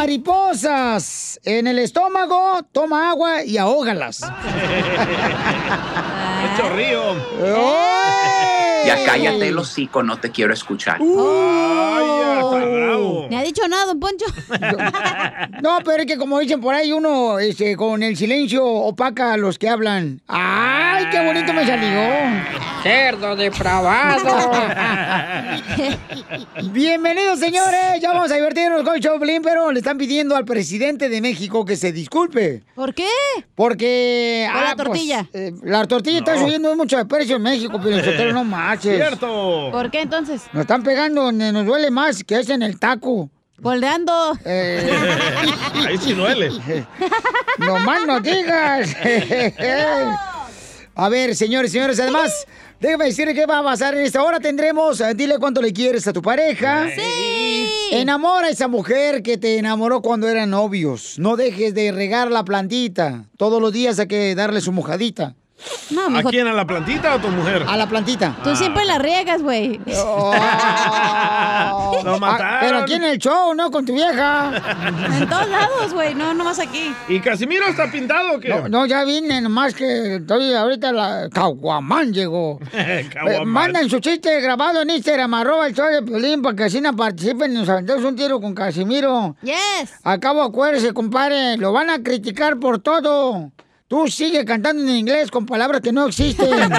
mariposas en el estómago, toma agua y ahógalas. ¡Qué chorrío! Ya cállate el hocico, no te quiero escuchar. ¡Ay, ya, está bravo! Ni ha dicho nada, don Poncho. No, pero es que como dicen por ahí, uno este, con el silencio opaca a los que hablan. ¡Ay, qué bonito me salió! ¡Cerdo depravado! Bienvenidos, señores. Ya vamos a divertirnos con el show, Pelín, pero le están pidiendo al presidente de México que se disculpe. ¿Por qué? Porque... Por la ah, pues, tortilla. eh, la tortilla está subiendo mucho de precio en México, pero no marches. ¡Cierto! ¿Por qué entonces? Nos están pegando donde nos duele más, que es en el taco. Goldeando. Eh, Ahí sí duele. no más no digas. A ver, señores, señores, además, déjame decirle qué va a pasar en esta hora. Tendremos, eh, dile cuánto le quieres a tu pareja. Sí. Enamora a esa mujer que te enamoró cuando eran novios. No dejes de regar la plantita. Todos los días hay que darle su mojadita. No, ¿A mijo, quién? ¿A la plantita o a tu mujer? A la plantita. tú siempre la riegas, güey. Oh. Lo Ah, mataron. pero aquí en el show, no con tu vieja. En todos lados, güey, no nomás aquí. ¿Y Casimiro está pintado o qué? No, no, ya vine, nomás que estoy ahorita la Caguamán llegó. Eh, Caguamán. Mandan su chiste grabado en Instagram, arroba el show de Pelín, para que así no participen y nos aventemos un tiro con Casimiro. Yes. Acabo, acuérdese, compadre, lo van a criticar por todo. Tú sigue cantando en inglés con palabras que no existen.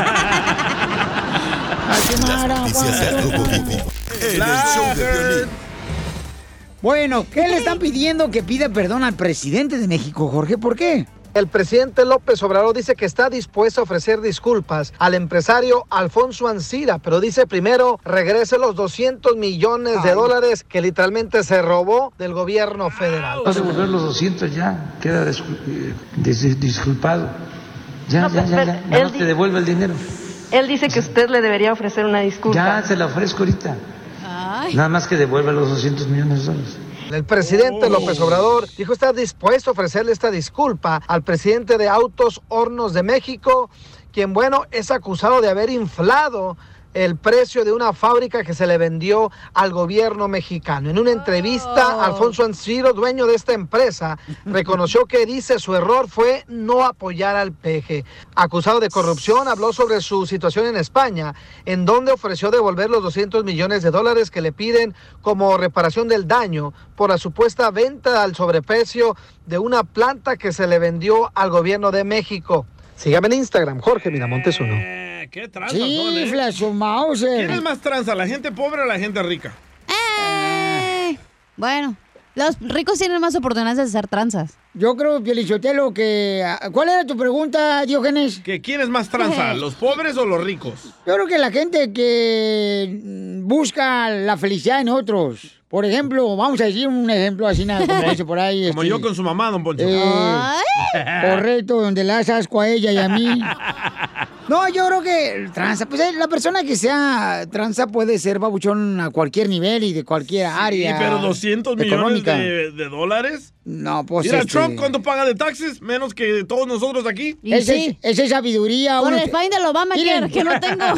Bueno, ¿qué le están pidiendo que pida perdón al presidente de México, Jorge? ¿Por qué? El presidente López Obrador dice que está dispuesto a ofrecer disculpas al empresario Alfonso Ancira, pero dice primero regrese los 200 millones de dólares que literalmente se robó del gobierno federal. Vas a devolver los 200 ya, queda eh, dis- disculpado. Ya, ya, ya, ya. Nada más te devuelve el dinero. Él dice que usted le debería ofrecer una disculpa. Ya se la ofrezco ahorita. Nada más que devuelve los 200 millones de dólares. El presidente López Obrador dijo estar dispuesto a ofrecerle esta disculpa al presidente de Autos Hornos de México, quien, bueno, es acusado de haber inflado el precio de una fábrica que se le vendió al gobierno mexicano. En una entrevista, Alfonso Anciro, dueño de esta empresa, reconoció que dice su error fue no apoyar al peje. Acusado de corrupción, habló sobre su situación en España, en donde ofreció devolver los 200 millones de dólares que le piden como reparación del daño por la supuesta venta al sobreprecio de una planta que se le vendió al gobierno de México. Sígame en Instagram, Jorge Miramontes uno. Eh, ¿Qué tranzas son, eh? Su Mauser. ¿Quién es más tranza, la gente pobre o la gente rica? Eh, bueno, los ricos tienen más oportunidades de hacer tranzas. Yo creo, Pielichotelo, que... ah, ¿Cuál era tu pregunta, Diógenes? ¿Que ¿Quién es más tranza, los pobres o los ricos? Yo creo que la gente que mm, busca la felicidad en otros. Por ejemplo, vamos a decir un ejemplo así, nada, como dice por ahí. Como este, yo con su mamá, don Poncho. eh, correcto, donde le das asco a ella y a mí. No, yo creo que tranza, pues eh, la persona que sea tranza puede ser babuchón a cualquier nivel y de cualquier Sí, área. pero 200 millones de dólares. No, pues Mira, este, Trump, ¿cuánto paga de taxes? Menos que todos nosotros aquí. Esa es, esa es sabiduría. Por uno el fine del Obama Miren. que no tengo.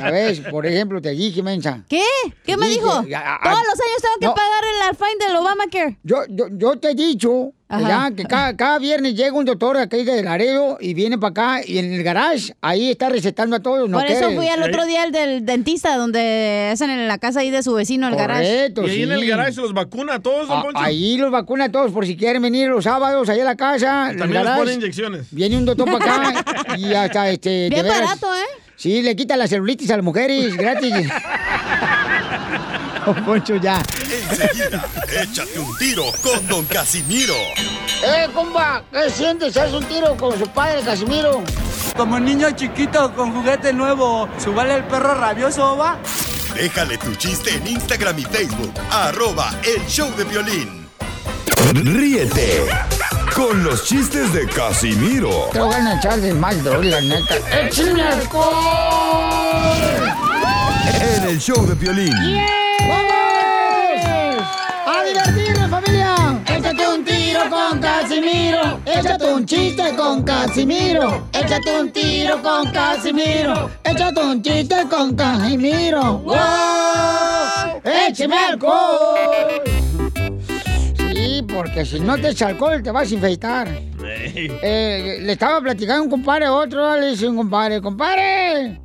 Ya ves, por ejemplo, te dije, mensa. ¿Qué? ¿Qué me Dije, dijo? ya, ah, Todos los años tengo que no. pagar el fine del Obamacare. Yo, yo, yo te he dicho ya, que cada, cada viernes llega un doctor aquí de Laredo y viene para acá y en el garage ahí está recetando a todos. No Por eso quiere. fui al otro día al del dentista, donde hacen en la casa ahí de su vecino, el garage. Correcto, Y ahí en el sí. garage los vacuna a todos, don A- Poncho. ahí los vacuna a todos por si quieren venir los sábados allá a la casa. También les ponen inyecciones. Viene un doctor para acá y hasta este. de Bien veras, barato, ¿eh? Sí, le quita la celulitis a las mujeres gratis. Don Poncho, ya. Enseguida, échate un tiro con Don Casimiro. ¡Eh, compa! ¿Qué sientes? ¿Haz un tiro con su padre, Casimiro? Como niño chiquito con juguete nuevo, ¿subale el perro rabioso, va? Déjale tu chiste en Instagram y Facebook. Arroba el show de violín. Ríete con los chistes de Casimiro Te voy a echar de mal, droga, la neta. ¡Échame en el show de violín. ¡Vamos! ¡A divertirnos, familia! Échate un tiro con Casimiro. Échate un chiste con Casimiro. Échate un tiro con Casimiro. Échate un chiste con Casimiro. ¡Wow! ¡Échame alcohol! Porque si no te echa alcohol te vas a infectar. Eh, le estaba platicando a un compadre a otro, le dice un compadre, compadre,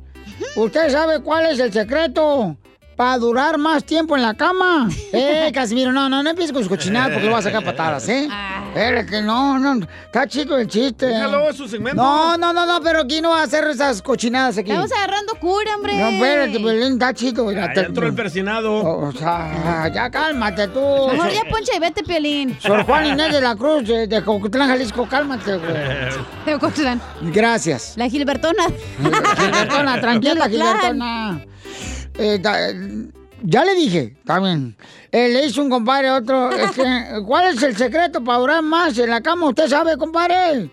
¿usted sabe cuál es el secreto para durar más tiempo en la cama? Eh, Casimiro, no, no, no empieces con sus cochinadas porque lo vas a sacar patadas, ¿eh? Eh, que no, no, está chido el chiste. Déjalo, su segmento. No, no, no, no, pero aquí no va a hacer esas cochinadas aquí. Estamos agarrando cura, hombre. No, espérate, Pelín, está chido. te- ya entró el persinado. O sea, ya cálmate tú. Mejor ya poncha y vete, Piolín. Sor Juan Inés de la Cruz, de, de Cocutlán, Jalisco, cálmate, güey. De. Gracias. La Gilbertona. Gilbertona, tranquila. Gilbertona. Eh, da- ya le dije, también. Eh, le hizo un compadre a otro. este, ¿Cuál es el secreto para durar más en la cama? ¿Usted sabe, compadre?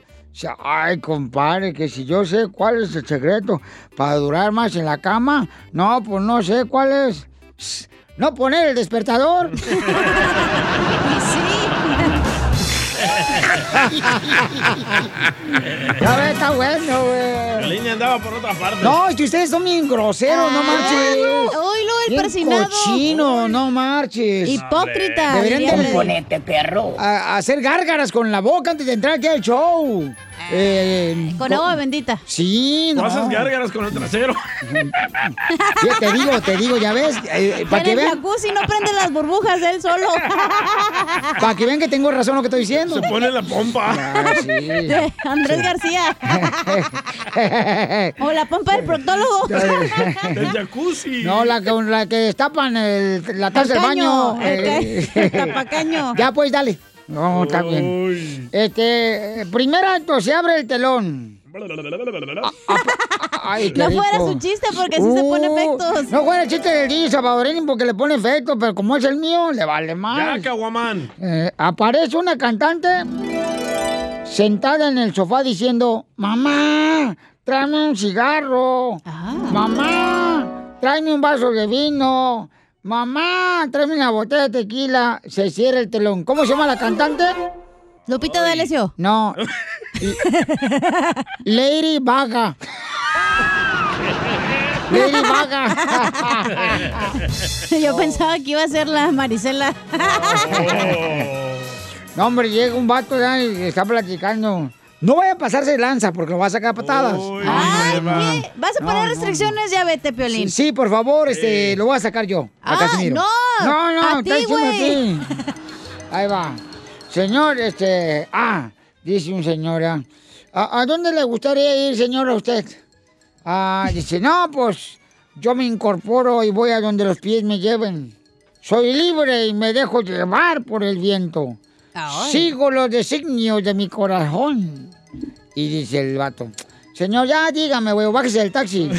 Ay, compadre, que si yo sé cuál es el secreto para durar más en la cama, no, pues no sé cuál es. No poner el despertador. Ya ves, está bueno, güey. La línea andaba por otra parte. No, es que ustedes son bien groseros, no marches. Oílo, el Bien persinado. cochino, no marches. Hipócrita. Deberían de perro. A, a hacer gárgaras con la boca antes de entrar aquí al show. Eh, Con agua bendita. Sí, no. haces gárgaras con el trasero. Ya te digo, te digo, ya ves, eh, para En que el vean, jacuzzi no prende las burbujas de él solo. para que vean que tengo razón lo que estoy diciendo. Se pone la pompa. Ah, sí. De Andrés García. O la pompa del proctólogo. Del jacuzzi. No, la que, la que destapan el- la taza del baño. el eh, el tapacaño. Ya pues, dale. No, está bien. Uy. Este, primer acto, se abre el telón. Ay, No fuera su chiste porque así se pone Uh, efectos. No fuera el chiste del DJ Salvadoreño porque le pone efectos, pero como es el mío, le vale Ya, más. Caguamán. Eh, aparece una cantante sentada en el sofá diciendo, mamá, tráeme un cigarro. Ah. Mamá, tráeme un vaso de vino. Mamá, tráeme una botella de tequila. Se cierra el telón. ¿Cómo se llama la cantante? Lupita D'Alessio. No. Lady Vaga. Lady Vaga. Yo pensaba que iba a ser la Marisela. No, hombre, llega un vato ya y está platicando. No vaya a pasarse de lanza porque lo va a sacar a patadas. Uy, Ay, Eva. ¿qué? ¿Vas a poner No, no, restricciones? Ya vete, Piolín. Sí, sí, por favor, este, lo voy a sacar yo. A Ah, Casimiro. no, No, no, a está ti, güey. ti. Ahí va. Señor, este. Ah, dice un señor. ah, ¿A, a dónde le gustaría ir, señor, a usted? Ah, dice, no, pues yo me incorporo y voy a donde los pies me lleven. Soy libre y me dejo llevar por el viento. Ay. Sigo los designios de mi corazón. Y dice el vato, señor, ya dígame, güey, bájese del taxi.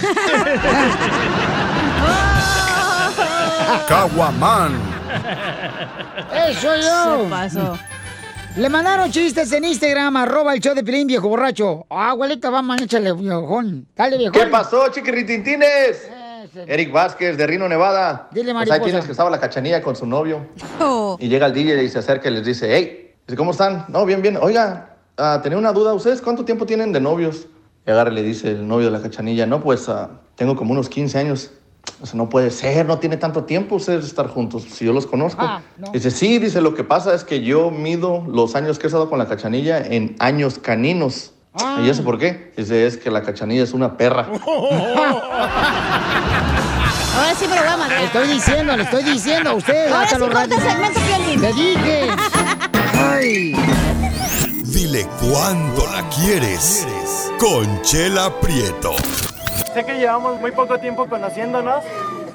Caguaman. ¡Eso yo! Se pasó. Le mandaron chistes en Instagram, arroba el show de Pilín, viejo borracho. Ah, abuelita, vamos, échale, viejón. Dale, viejón. ¿Qué pasó, chiquirritintines? Eric Vázquez, de Rino, Nevada. Dile, Pues ahí tienes que estaba la cachanilla con su novio. Oh. Y llega el DJ y se acerca y les dice, hey, ¿cómo están? No, bien, bien. Oiga, ah, tenía una duda. ¿Ustedes cuánto tiempo tienen de novios? Y agarra y le dice el novio de la cachanilla, no, pues ah, tengo como unos 15 años. O sea, no puede ser, no tiene tanto tiempo ustedes estar juntos, si yo los conozco. Ah, no. Dice, sí, dice, lo que pasa es que yo mido los años que he estado con la cachanilla en años caninos. Ah. ¿Y eso por qué? Dice, es que la cachanilla es una perra. Ahora sí me lo voy a Le estoy diciendo, le estoy diciendo a usted. Ahora hasta sí los corta segmento, Piolín. Le dije. Ay. Dile cuándo la quieres. Conchela Prieto. Sé que llevamos muy poco tiempo conociéndonos.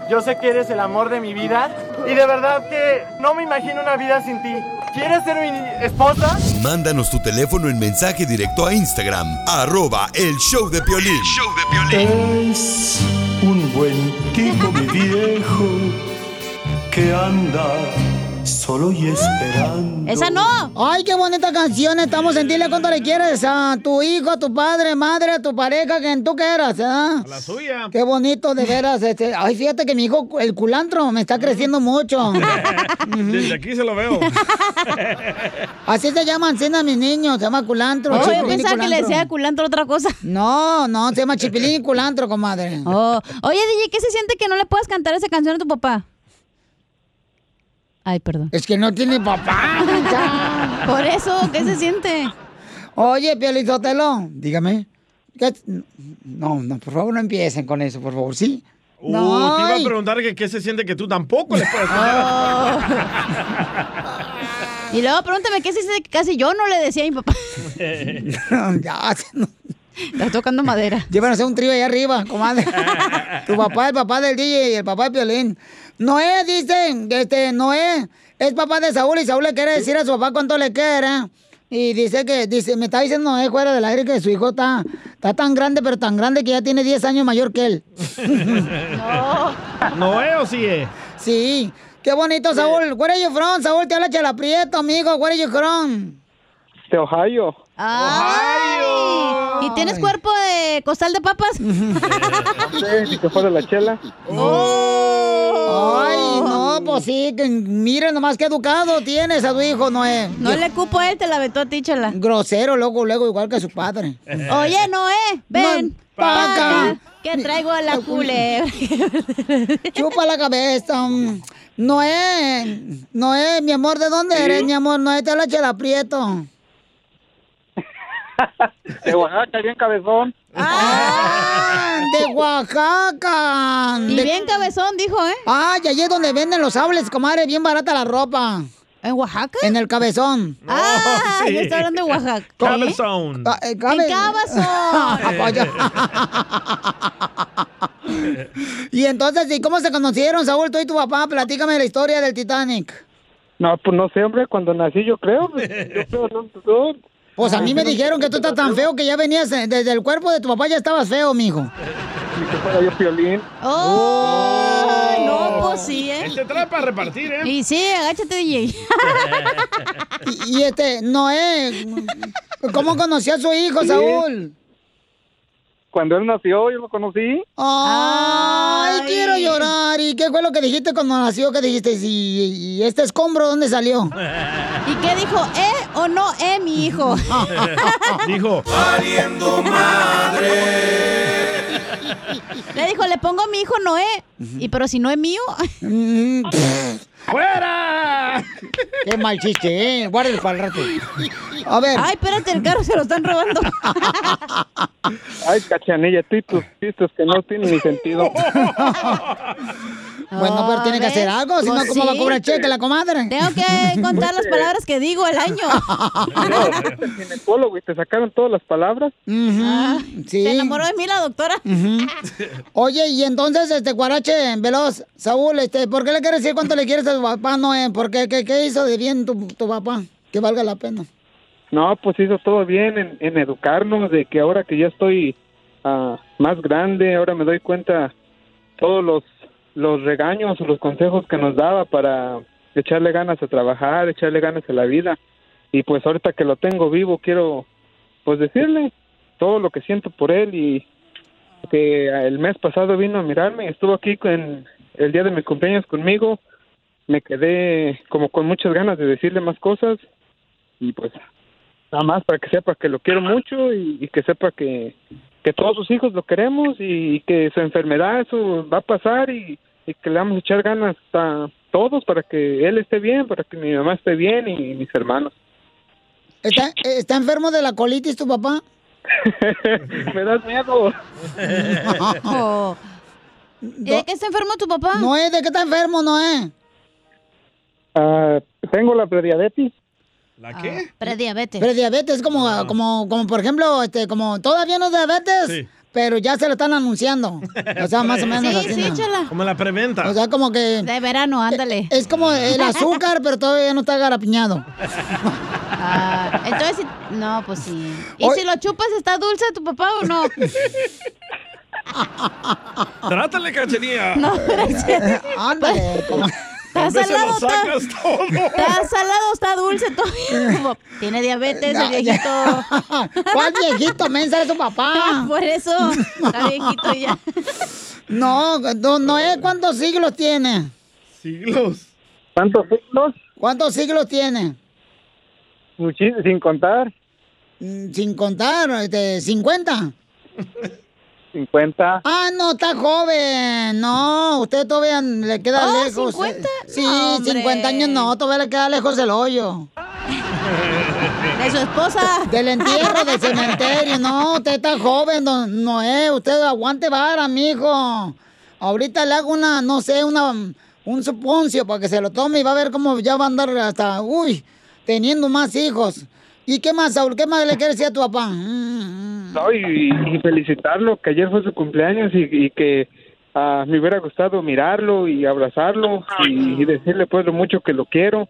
Yo sé que eres el amor de mi vida. Y de verdad que no me imagino una vida sin ti. ¿Quieres ser mi esposa? Mándanos tu teléfono en mensaje directo a Instagram. Arroba el show de Piolín. Es un buen tipo, mi viejo, que anda solo y esperando. ¡Esa no! Ay, qué bonita canción. Estamos en Dile cuánto le quieres a tu hijo, a tu padre, madre, a tu pareja, quien tú quieras, ¿ah? La suya. Qué bonito, de veras. Este. Ay, fíjate que mi hijo, el culantro, me está creciendo mucho. Desde aquí se lo veo. Así se llaman, cena mis niños, se llama culantro. Oh, yo pensaba que le decía culantro otra cosa. No, no, se llama chipilín y culantro, comadre. Oh. Oye, DJ, ¿qué se siente que no le puedas cantar esa canción a tu papá? Ay, perdón. Es que no tiene papá. Por eso, ¿qué se siente? Oye, Piolizotelo, dígame. ¿qué- No, no, por favor, no empiecen con eso, por favor, ¿sí? Uh, te iba a preguntar que qué se siente que tú tampoco le puedes Oh. Y luego pregúntame qué se dice que casi yo no le decía a mi papá. ya, no. Está tocando madera. Llévanos a un trío ahí arriba, comadre. tu papá, el papá del DJ y el papá de Piolín. Noé, dicen, este, Noé es papá de Saúl y Saúl le quiere decir a su papá cuánto le quiere. Y dice que, dice, me está diciendo Noé fuera del aire que su hijo está, está tan grande, pero tan grande que ya tiene 10 años mayor que él. ¿Noé o sí es? Sí. Qué bonito, Saúl. Where are you from? Saúl, te habla Chela Prieto, amigo. Where are you from? De Ohio. ¡Ay! ¿Y tienes cuerpo de costal de papas? Sí, que fuera la chela. Ay, no, pues sí, que miren nomás qué educado tienes a tu hijo, Noé. No le cupo a él, te la aventó a ti, chela. Grosero, luego, luego, igual que su padre. Oye, Noé, ven. pa' acá. Que traigo a la culebra. Chupa la cabeza. mm. Noé, Noé, mi amor, ¿de dónde eres, mi amor? Noé, te habla Chela Prieto. De Oaxaca, bien cabezón. ¡Ah! ¡De Oaxaca! Y De- bien cabezón, dijo, ¿eh? Ah, y allí es donde venden los sables, comadre, bien barata la ropa. ¿En Oaxaca? En el cabezón. Ah, sí. yo estaba hablando de Oaxaca. Cabezón. Ca- eh, cabe- En. Apoyo. y entonces, ¿y cómo se conocieron, Saúl, tú y tu papá? Platícame la historia del Titanic. No, pues no sé, hombre, cuando nací yo creo. pues, Yo creo, no, no. Pues a mí me dijeron que tú estás tan feo que ya venías eh, desde el cuerpo de tu papá, ya estabas feo, mijo. Ni que fuera yo violín. ¡Oh! No, pues sí, ¿eh? Este trae para repartir, ¿eh? Y sí, agáchate, DJ. Y, y este, Noé, ¿cómo conoció a su hijo, Sí. Saúl? Cuando él nació, yo lo conocí. Ay, Ay. quiero llorar. ¿Y qué fue lo que dijiste cuando nació? ¿Qué dijiste? ¿Y, y este escombro dónde salió? ¿Y qué dijo? ¿Eh o no eh, mi hijo? Dijo, Le dijo, le pongo a mi hijo Noé. Y pero si no es mío. ¡fuera! Qué mal chiste, ¿eh? Guárdalo para el rato. A ver. Ay, espérate, el carro se lo están robando. Ay, cachanilla, tú y tus chistes que no tienen ni sentido. Bueno, pero tiene que hacer algo, si no, Pues ¿cómo va a cobrar cheque la comadre? Tengo que contar las palabras que digo al año. No, ginecólogo y te sacaron todas las palabras. Ah, sí. Se enamoró de mí la doctora. Ujú. Oye, y entonces, este, Guarache, Veloz, Saúl, este, ¿por qué le quieres decir cuánto le quieres a tu papá, Noé? ¿Por qué? ¿Qué, qué hizo de bien tu, tu papá? Que valga la pena. No, pues hizo todo bien en, en educarnos, de que ahora que ya estoy ah, más grande, ahora me doy cuenta todos los, los regaños o los consejos que nos daba para echarle ganas a trabajar, echarle ganas a la vida. Y pues ahorita que lo tengo vivo, quiero pues decirle todo lo que siento por él y que el mes pasado vino a mirarme, estuvo aquí con el día de mi cumpleaños conmigo, me quedé como con muchas ganas de decirle más cosas y pues nada más para que sepa que lo quiero mucho y, y que sepa que, que todos sus hijos lo queremos y, que su enfermedad eso va a pasar y, y que le vamos a echar ganas a todos para que él esté bien, para que mi mamá esté bien y mis hermanos. ¿Está, ¿Está enfermo de la colitis tu papá? Me das miedo. Oh. ¿Y de qué está enfermo tu papá? Noé, ¿de qué está enfermo, Noé? Ah, tengo la prediabetes. ¿La qué? Prediabetes. Prediabetes, como, como, como por ejemplo, este, como todavía no es diabetes, Sí. pero ya se lo están anunciando. O sea, más o menos Sí, así. sí, ¿no? chala. Como la preventa. O sea, como que De verano, ándale. es como el azúcar, pero todavía no está garapiñado. Ah, entonces, no, pues sí. ¿Y si lo chupas, está dulce tu papá o no? Trátale, cachanilla. No, gracias. Ándale, como- Está salado, está, todo. está salado, está dulce. Como Tiene diabetes el viejito. ¿Cuál viejito? Mensa es su papá. Por eso, está viejito ya. No, no, Noé, ¿cuántos siglos tiene? Siglos. ¿Cuántos siglos? ¿Cuántos siglos tiene? Muchis- sin contar. Mm, Sin contar, este, 50. 50. Ah, no, está joven. No, usted todavía le queda Oh, lejos. 50. Sí, No, hombre. 50 años no, todavía le queda lejos el hoyo. De su esposa. Del entierro, del cementerio. No, usted está joven, don Noé. Usted aguante vara, mijo. Ahorita le hago una, no sé, una, un suponcio para que se lo tome y va a ver cómo ya va a andar hasta, uy, teniendo más hijos. ¿Y qué más, Saúl? ¿Qué más le quieres decir a tu papá? No, y, y felicitarlo, que ayer fue su cumpleaños y, y que ah, me hubiera gustado mirarlo y abrazarlo y, y decirle pues lo mucho que lo quiero,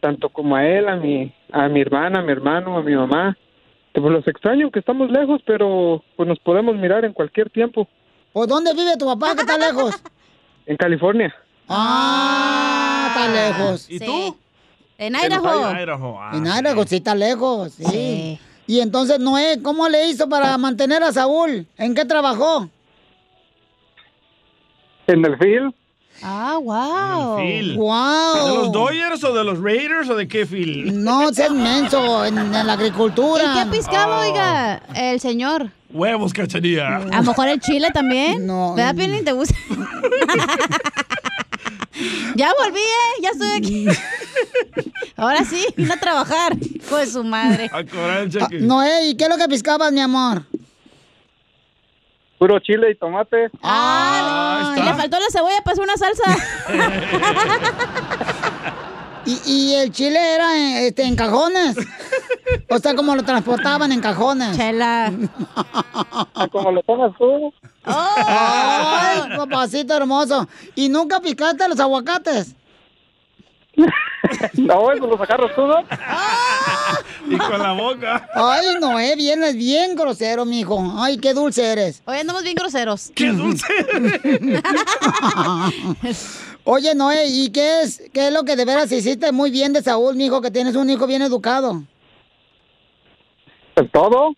tanto como a él, a mi, a mi hermana, a mi hermano, a mi mamá. Pues los extraño, que estamos lejos, pero pues nos podemos mirar en cualquier tiempo. ¿O dónde vive tu papá que está lejos? En California. Ah, está lejos. ¿Y tú? En Idaho. En Idaho. ah, En Idaho, sí está lejos, sí. Y entonces, Noé, ¿cómo le hizo para mantener a Saúl? ¿En qué trabajó? En el field. Ah, wow. Phil. Wow. ¿De los Dodgers o de los Raiders o de qué Phil? No, es menso, en, en la agricultura. ¿Y qué pescaba, Oh. oiga, el señor? Huevos, cachanilla. A lo mejor el chile también. No. ¿Verdad, Piolín? ¿Te gusta? ya volví, ¿eh? Ya estoy aquí. Ahora sí, vine a trabajar. Hijo de su madre. A cobrar el Ah, cheque. Noé, ¿y qué es lo que piscabas, mi amor? Puro chile y tomate. Ah, le faltó la cebolla para hacer una salsa. ¿Y, y el chile era en, este, en cajones? O sea, como lo transportaban en cajones. Chela. Como lo pongas tú. Ay, papacito hermoso. ¿Y nunca picaste los aguacates? No, eso lo sacaron tú, ¿no? Y con la boca. Ay, Noé, vienes bien grosero, mijo. Ay, qué dulce eres. Hoy andamos bien groseros. ¡Qué dulce! Oye, Noé, ¿y qué es, qué es lo que de veras hiciste muy bien de Saúl, mijo, que tienes un hijo bien educado? ¿Todo?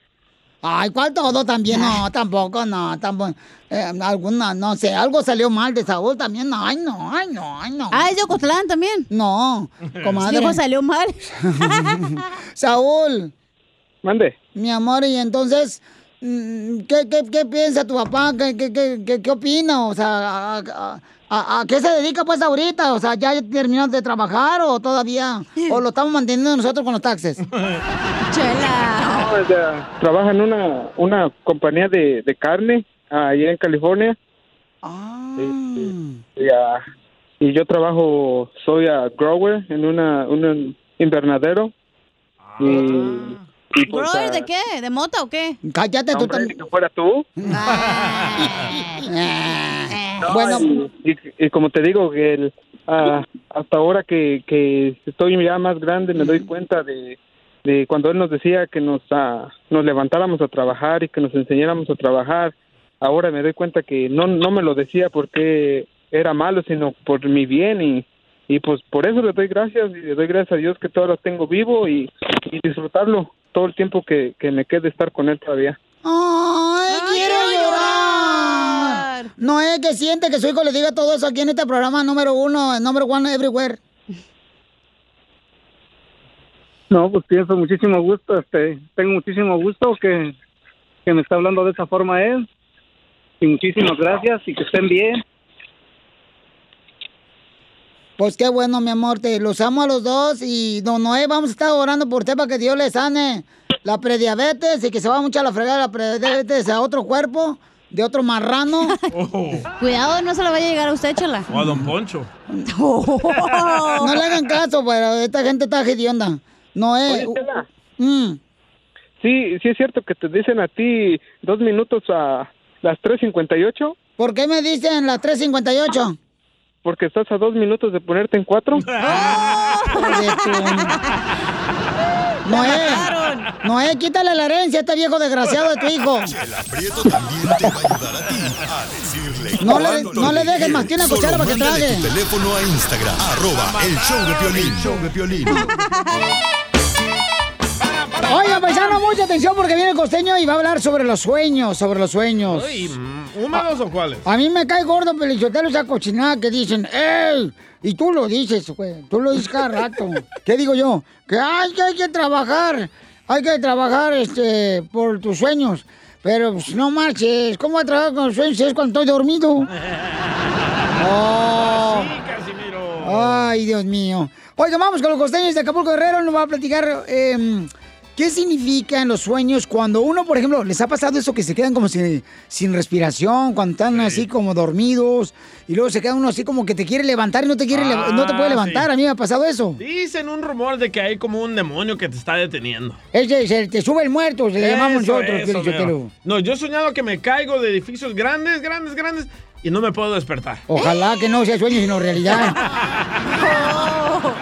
Ay, ¿cuál todo también? No, tampoco, no, tampoco. Eh, alguna, no sé, algo salió mal de Saúl también. No, ay, no, ay, no, ay, no. Ah, ¿es de Ocotlán también? No, comadre. Dijo, salió mal. Saúl. Mande. Mi amor, y entonces, mm, ¿qué, qué, qué piensa tu papá? ¿Qué, qué, qué, qué, qué opina? O sea, a, a- a- a qué se dedica pues ahorita? O sea, ¿ya terminó de trabajar o todavía? ¿O lo estamos manteniendo nosotros con los taxes? Chela. No, ya, trabaja en una, una compañía de, de carne allá en California. Y, ah, y yo trabajo, soy a grower en una, un invernadero. Y pues, ¿Grower ah, de qué? ¿De mota o qué? Cállate tú hombre, ni que fuera tú. No, Bueno. y, y- y como te digo, que el, ah, hasta ahora que, que estoy ya más grande me doy cuenta de, de cuando él nos decía que nos, ah, nos levantáramos a trabajar y que nos enseñáramos a trabajar. Ahora me doy cuenta que no, no me lo decía porque era malo, sino por mi bien y, y pues por eso le doy gracias y le doy gracias a Dios que todavía lo tengo vivo y, y disfrutarlo todo el tiempo que, que me quede estar con él todavía. ¡Ay, quiero llorar! Noé, que siente que su hijo le diga todo eso aquí en este programa número uno, number one everywhere. No, pues pienso muchísimo gusto, este, tengo muchísimo gusto que, que me está hablando de esa forma él. Y muchísimas gracias y que estén bien. Pues qué bueno, mi amor, te los amo a los dos y don Noé, vamos a estar orando por usted para que Dios le sane la prediabetes y que se va mucho a la fregada la prediabetes a otro cuerpo, de otro marrano. Cuidado, no se lo vaya a llegar a usted, chala. O a Don Poncho. No le hagan caso, pero esta gente está hedionda. Noé. Oye, Chela. Mm. Sí, sí es cierto que te dicen a ti dos minutos a las 3.58 ¿Por qué me dicen las 3.58? Porque estás a dos minutos de ponerte en cuatro. Noé, Noé, quítale la herencia a este viejo desgraciado de tu hijo. Chela Prieto también te va a ayudar a ti a decirle No le- no le dejes más que una cuchara para que trague. tu teléfono a Instagram, arroba el show de Piolín. show de Piolín. Oigan, paisano, mucha atención porque viene el costeño y va a hablar sobre los sueños, sobre los sueños. Mm, ¿Húmedos o cuáles? A mí me cae gordo, Pelichotelo, esa cochinada que dicen, ¡Ey! Y tú lo dices, güey. Tú lo dices cada rato. ¿Qué digo yo? Que hay que, hay que trabajar. Hay que trabajar este, por tus sueños. Pero pues, no marches, ¿cómo voy a trabajar con los sueños si es cuando estoy dormido? Oh. Ay, Dios mío. Oiga, vamos con los costeños de Acapulco Guerrero. Nos va a platicar eh, qué significan los sueños cuando uno, por ejemplo, les ha pasado eso que se quedan como sin, sin respiración, cuando están así como dormidos y luego se queda uno así como que te quiere levantar y no te quiere no te puede Ah, levantar. sí. A mí me ha pasado eso. Dicen un rumor de que hay como un demonio que te está deteniendo. Ese, se te sube el muerto, se le llamamos nosotros, eso, Pielichotelo. mero. No, yo he soñado que me caigo de edificios grandes, grandes, grandes y no me puedo despertar. Ojalá que no sea sueño, sino realidad.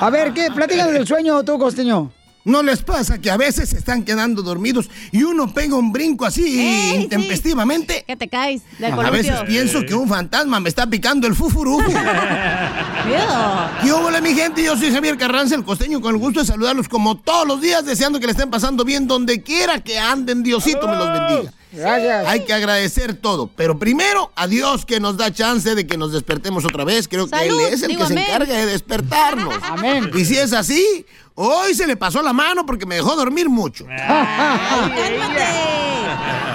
A ver, ¿qué? Platícanos del sueño tú, costeño. ¿No les pasa que a veces se están quedando dormidos y uno pega un brinco así intempestivamente? Que te caes del A veces pienso que un fantasma me está picando el fufurufu. ¿Qué hola mi gente? Yo soy Javier Carranza, el costeño, con el gusto de saludarlos como todos los días, deseando que le estén pasando bien donde quiera que anden. Diosito me los bendiga. Gracias. Hay que agradecer todo, pero primero a Dios que nos da chance de que nos despertemos otra vez. Creo que Él es el que se encarga de despertarnos. Amén. Y si es así, hoy se le pasó la mano porque me dejó dormir mucho.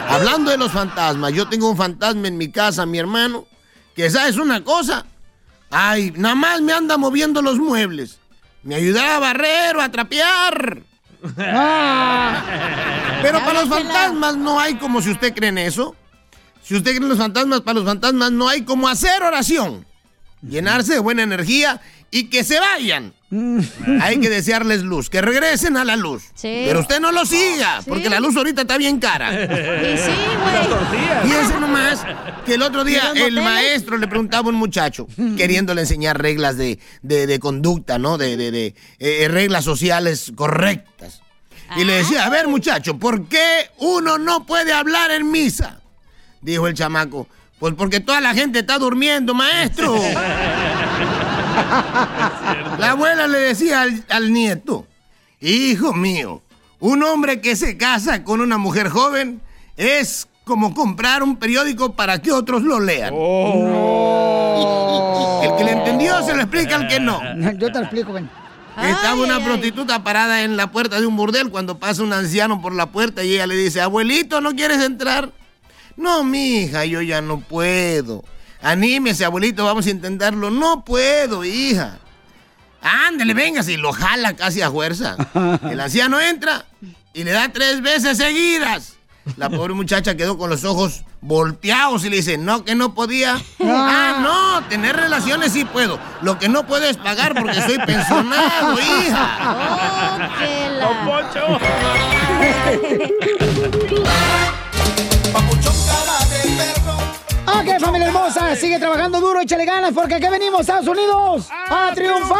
Hablando de los fantasmas, yo tengo un fantasma en mi casa, mi hermano, que sabes una cosa, ay, nada más me anda moviendo los muebles. Me ayudaba a barrer o a trapear. Pero para los fantasmas no hay como si usted cree en eso. Si usted cree en los fantasmas, para los fantasmas no hay como hacer oración. Llenarse de buena energía y que se vayan. Hay que desearles luz, que regresen a la luz. Sí. Pero usted no lo siga, porque la luz ahorita está bien cara. Y sí, güey. Fíjense nomás que el otro día ¿Y los el maestro le preguntaba a un muchacho, queriéndole enseñar reglas de, de- de conducta, ¿no? De, de- de, eh, reglas sociales correctas. Y le decía, a ver muchacho, ¿por qué uno no puede hablar en misa? Dijo el chamaco, pues porque toda la gente está durmiendo, maestro. La abuela le decía al, al nieto, hijo mío, un hombre que se casa con una mujer joven es como comprar un periódico para que otros lo lean. El que le entendió se lo explica al que no. Yo te lo explico, ven. Estaba una prostituta parada en la puerta de un burdel cuando pasa un anciano por la puerta y ella le dice, abuelito, ¿no quieres entrar? No, mija, yo ya no puedo. Anímese, abuelito, vamos a intentarlo. No puedo, hija. Ándale, venga, si lo jala casi a fuerza. El anciano entra y le da tres veces seguidas. La pobre muchacha quedó con los ojos volteados y le dice, no, que no podía. Ah, no, tener relaciones sí puedo. Lo que no puedo es pagar porque soy pensionado, hija. Ok, familia hermosa, sigue trabajando duro, échale ganas, porque aquí venimos, Estados Unidos, a, triunfar.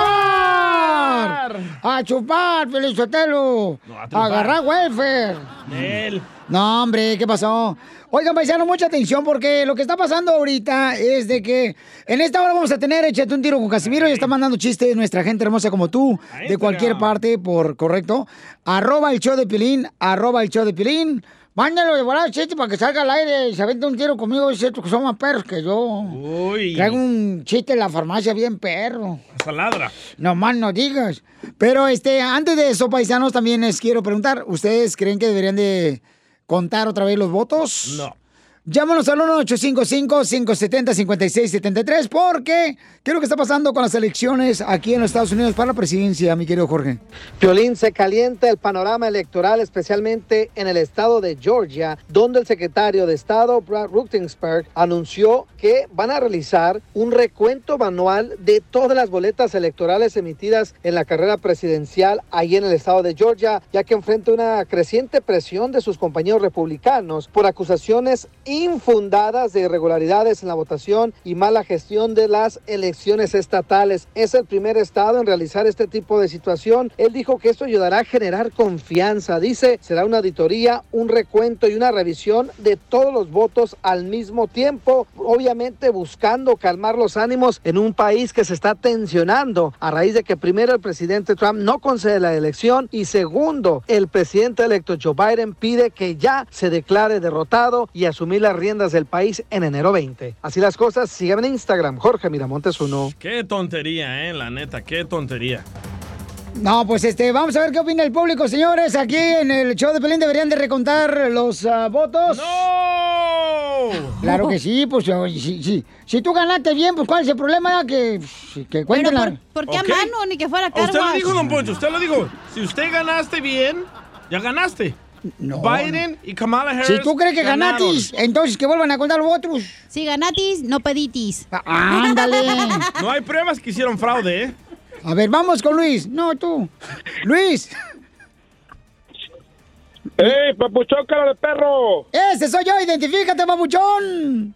A chupar, Felizotelo. a triunfar. agarrar welfare. Él. No, hombre, ¿qué pasó? Oigan, paisano, mucha atención porque lo que está pasando ahorita es de que en esta hora vamos a tener Échate un tiro con Casimiro y está mandando chistes nuestra gente hermosa como tú, de cualquier parte, por correcto. Arroba el show de Pilín, arroba el show de Pilín. Mándalo de volar chiste para que salga al aire y se avente un tiro conmigo. Es cierto que son más perros que yo. Uy. Traigo un chiste en la farmacia bien perro. Hasta ladra. No más no digas. Pero este, antes de eso, paisanos, también les quiero preguntar, ¿ustedes creen que deberían de contar otra vez los votos? No. Llámanos al 1-855-570-5673 porque ¿qué es lo que está pasando con las elecciones aquí en los Estados Unidos para la presidencia, mi querido Jorge? Violín se calienta el panorama electoral, especialmente en el estado de Georgia, donde el secretario de Estado, Brad Ruttensberg, anunció que van a realizar un recuento manual de todas las boletas electorales emitidas en la carrera presidencial ahí en el estado de Georgia, ya que enfrenta una creciente presión de sus compañeros republicanos por acusaciones infundadas de irregularidades en la votación y mala gestión de las elecciones estatales. Es el primer estado en realizar este tipo de situación. Él dijo que esto ayudará a generar confianza. Dice, será una auditoría, un recuento y una revisión de todos los votos al mismo tiempo, obviamente buscando calmar los ánimos en un país que se está tensionando a raíz de que primero el presidente Trump no concede la elección y segundo, el presidente electo Joe Biden pide que ya se declare derrotado y asumir las riendas del país en enero 20. Así las cosas, síganme en Instagram, Jorge Miramontes uno. Qué tontería, eh, la neta, qué tontería. No, pues este, vamos a ver qué opina el público, señores. Aquí en el show de Pelín deberían de recontar los ah, votos. ¡No! Claro que sí, pues sí, sí. Si tú ganaste bien, pues ¿cuál es el problema? Que, que cuenten la- ¿Por qué a mano? Ni que fuera A Usted lo cargo. dijo, don Poncho, usted lo dijo. Si usted ganaste bien, ya ganaste. Biden y Kamala Harris. Si tú crees que ganaron. ganatis, entonces que vuelvan a contar los votos. Si ganatis, no peditis. Ándale. No hay pruebas que hicieron fraude, ¿eh? A ver, vamos con Luis. No, tú. Luis. ¡Ey, papuchón, cara de perro! Ese soy yo, identifícate, papuchón.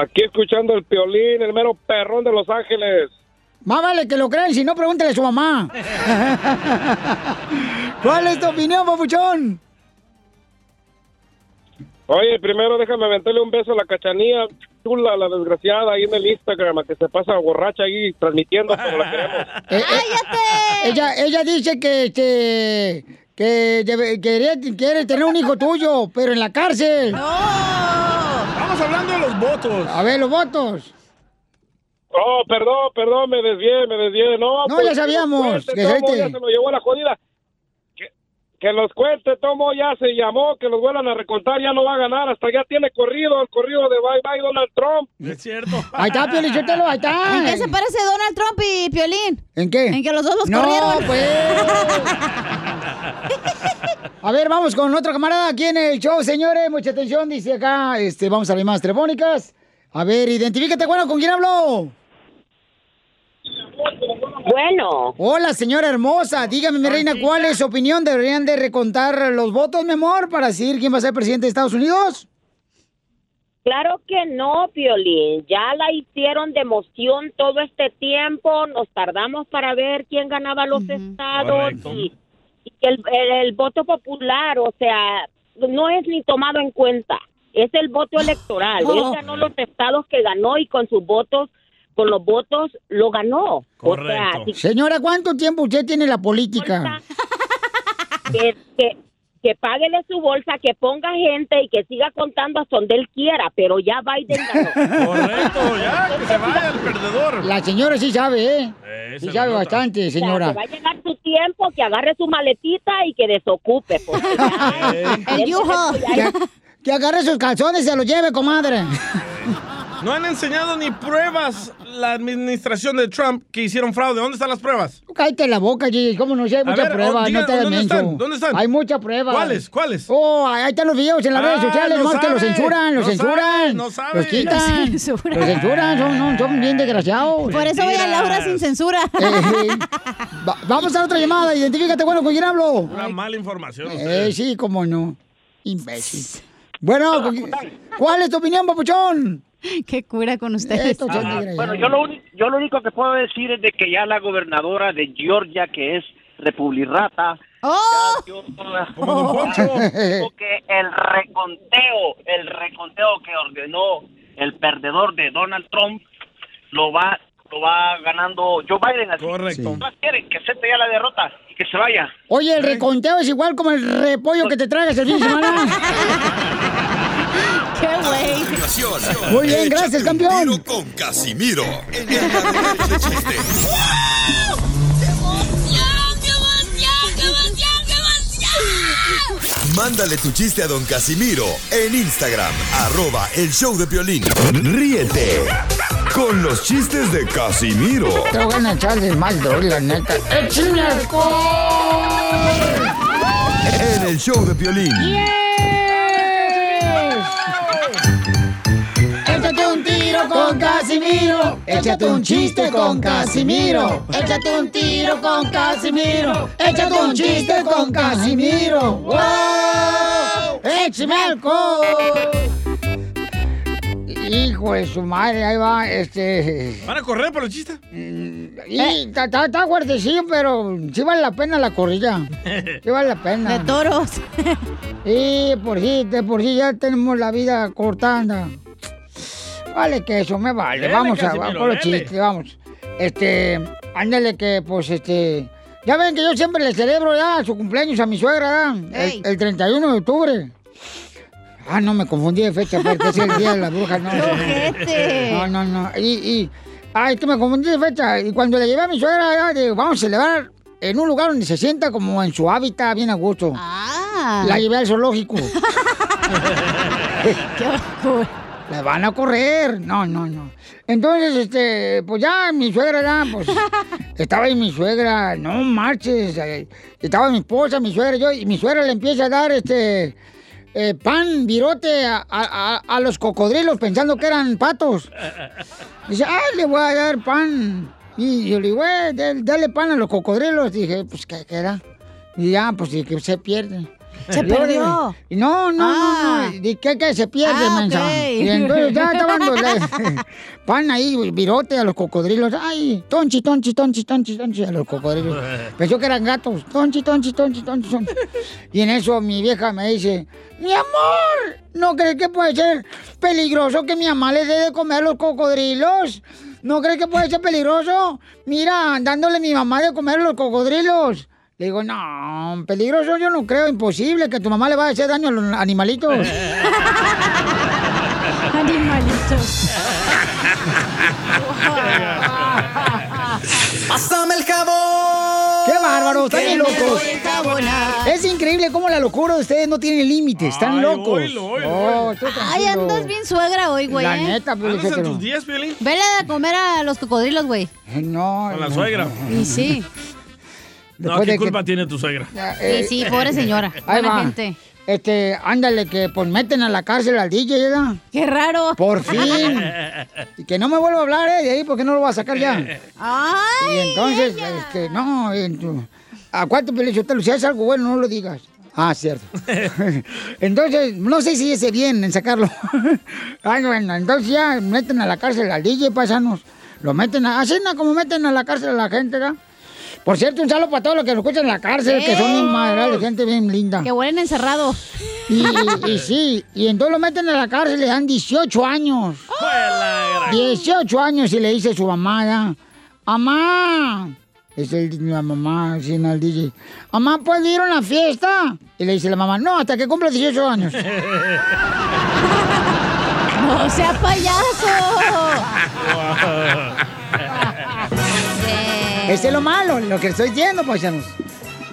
Aquí escuchando el piolín, el mero perrón de Los Ángeles. Más vale que lo crean, si no, pregúntale a su mamá. ¿Cuál es tu opinión, papuchón? Oye, primero déjame aventarle un beso a la cachanía, chula, la desgraciada, ahí en el Instagram, a que se pasa borracha ahí transmitiendo como la queremos. Eh, eh, ella, ella dice que, este, que debe- quería- quiere tener un hijo tuyo, pero en la cárcel. Estamos hablando de los votos. A ver, los votos. Oh, perdón, perdón, me desvié, me desvié. No, No, pues, ya sabíamos, que ya se lo llevó a la jodida. Que, que los cuente, Tomo, ya se llamó, que los vuelvan a recontar, ya no va a ganar, hasta ya tiene corrido, el corrido de Bye Bye Donald Trump. Es cierto. Ahí está, Piolín, Sotelo, ahí está. ¿En qué se parece Donald Trump y Piolín? ¿En qué? En que los dos los no, corrieron. pues. A ver, vamos con otro camarada aquí en el show, señores. Mucha atención, dice acá. Este, vamos a las más telefónicas. A ver, identifícate, bueno, ¿con quién hablo? Bueno. Hola, señora hermosa. Dígame, mi reina, ¿cuál es su opinión? ¿Deberían de recontar los votos, mi amor, para decidir quién va a ser presidente de Estados Unidos? Claro que no, Piolín. Ya la hicieron de emoción todo este tiempo. Nos tardamos para ver quién ganaba los estados Correcto. y, y que el, el- el voto popular, o sea, no es ni tomado en cuenta. Es el voto electoral. Él ganó los estados que ganó y con sus votos, con los votos, lo ganó. O sea, si- Señora, ¿cuánto tiempo usted tiene en la política? que, que, que páguele su bolsa, que ponga gente y que siga contando hasta donde él quiera, pero ya Biden ganó. Correcto, ya, que se vaya el perdedor. La señora sí sabe, ¿eh? Eh, Sí sabe nota. bastante, O sea, señora. que va a llegar su tiempo, que agarre su maletita y que desocupe. porque ya- El yujo. Que, que agarre sus calzones y se los lleve, comadre. No han enseñado ni pruebas la administración de Trump que hicieron fraude. ¿Dónde están las pruebas? Cállate la boca, Gigi. ¿Cómo no sé? Hay A muchas ver, pruebas. oh, diga, no te hagas ¿dónde están? ¿Dónde están? Hay muchas pruebas. ¿Cuáles? ¿Cuáles? Oh, ahí están los videos en las redes Ah, sociales. no más que los censuran, los No censuran. sabe, no sabe. Los quitan. Los censuran. Los censuran. Son, no, son bien desgraciados. Por eso voy a Laura sin censura. Eh, Va- vamos a otra llamada. Identifícate, bueno, ¿con quién hablo? Una mala información. Eh, sí, cómo no. Imbécil. Bueno, ¿con quién- ¿cuál es tu opinión, papuchón? Qué cura con ustedes. Son Ah, bueno, yo lo, yo lo único que puedo decir es de que ya la gobernadora de Georgia, que es republirata, ¡Oh! que el reconteo, el reconteo que ordenó el perdedor de Donald Trump lo va lo va ganando Joe Biden. Así Correcto. No quieren que acepte ya la derrota y que se vaya. Oye, el reconteo es igual como el repollo que te tragas el fin de semana. ¡Qué güey! Muy bien, gracias, un campeón. tiro con Casimiro. En. Mándale tu chiste a don Casimiro en Instagram, arroba el show de violín. Ríete con los chistes de Casimiro Te voy a echar de mal, doy, la neta. ¡Échame alcohol! en el show de violín. Échate tiro con Casimiro. Échate un chiste con Casimiro. Échate un tiro con Casimiro. Échate un chiste con Casimiro. ¡Wow! ¡Échame alcohol! Hijo de su madre, ahí va, este... ¿Van a correr por el chiste? Y está, está, está fuertecillo, pero sí vale la pena la corrida. Sí vale la pena. De toros. Y por sí, de por sí ya tenemos la vida cortada. Vale, que eso me vale. Dele, vamos a con los chistes, vamos. Este, ándale que, pues, este... Ya ven que yo siempre le celebro ya su cumpleaños a mi suegra. El, el 31 de octubre. Ah, no, me confundí de fecha, porque es el día de la bruja, no. No, no, no. Y, y Ay, que me confundí de fecha. Y cuando le llevé a mi suegra, ya, digo, vamos a celebrar en un lugar donde se sienta como en su hábitat, bien a gusto. Ah. La llevé al zoológico. Qué oscuro. La van a correr. No, no, no. Entonces, este, pues ya mi suegra, ya, pues, estaba ahí mi suegra, no marches. eh, Estaba mi esposa, mi suegra, yo, y mi suegra le empieza a dar, este, eh, pan, virote a, a- los cocodrilos pensando que eran patos. Dice, ay, le voy a dar pan. Y yo le digo, güey, dale, pan a los cocodrilos. Dije, pues, ¿qué, qué era? Y ya, pues, que se pierde. Se Y perdió. y no, no, Ah. no, no. ¿De qué, qué se pierde, Ah, mensa? Y entonces ya estaban dándole pan ahí, virote a los cocodrilos. Ay, tonchi, tonchi, tonchi, tonchi, tonchi, a los cocodrilos. Pensó que eran gatos. Tonchi, tonchi, tonchi, tonchi, tonchi. Y en eso mi vieja me dice, mi amor, ¿no crees que puede ser peligroso que mi mamá le dé de comer a los cocodrilos? ¿No crees que puede ser peligroso? Mira, dándole a mi mamá de comer a los cocodrilos. Le digo, no, peligroso yo no creo, imposible que tu mamá le vaya a hacer daño a los animalitos. Animalitos. Pásame el jabón. ¡Qué bárbaro! ¡Están Que bien locos! Es increíble cómo la locura de ustedes no tiene límites. Están locos. Oh, Ay, andas bien suegra hoy, güey. La ¿eh? neta, pues, ¿Andas en tus días? Vele a comer a los cocodrilos, güey. No. Con la no. suegra. Y sí. No, ¿qué de que- culpa tiene tu suegra? Eh, Sí, sí, pobre señora. Ahí va. gente. Este, ándale, que pues meten a la cárcel al DJ, ¿verdad? Qué raro. Por fin. Y que no me vuelva a hablar, ¿eh? De ahí, porque no lo voy a sacar ya. Ay. Y entonces, este, no, en tu- acuérdate, Pelichotelo, si haces algo bueno, no lo digas. Ah, cierto. entonces, no sé si hice bien en sacarlo. Ay, bueno, entonces ya meten a la cárcel al DJ, paisanos. Lo meten a... Así no como meten a la cárcel a la gente, ¿verdad? Por cierto, un saludo para todos los que nos escuchan en la cárcel, que son madres, gente bien linda. Que huelen encerrado. Y, y sí, y entonces lo meten a la cárcel, le dan 18 años. 18 años y le dice su mamá, ya, mamá, es el, la mamá, así en el DJ, mamá, ¿puedo ir a una fiesta? Y le dice la mamá, no, hasta que cumpla 18 años. ¡No sea payaso! Ese es lo malo, lo que estoy diciendo, paisanos.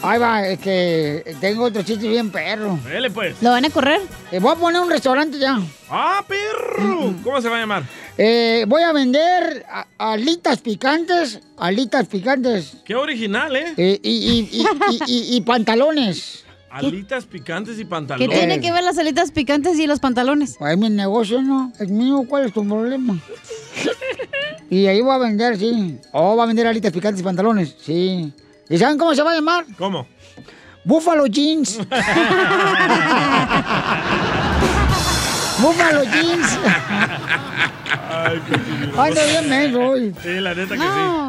Ahí va, es que tengo otro chiste bien perro. Dele, pues. ¿Lo van a correr? Eh, voy a poner un restaurante ya. ¡Ah, perro! ¿Cómo se va a llamar? Eh, voy a vender a- alitas picantes, alitas picantes. Qué original, ¿eh? Eh, y, y- y- y- y- y pantalones. Alitas picantes y ¿Qué pantalones. tiene que ver las alitas picantes y los pantalones? Es mi negocio, ¿no? Es mío, ¿cuál es tu problema? Y ahí voy a vender, sí. Oh, va a vender alitas picantes y pantalones, sí. ¿Y saben cómo se va a llamar? ¿Cómo? Buffalo Jeans. Buffalo Jeans. Ay, qué Ando bien menso hoy. Sí, la neta que sí.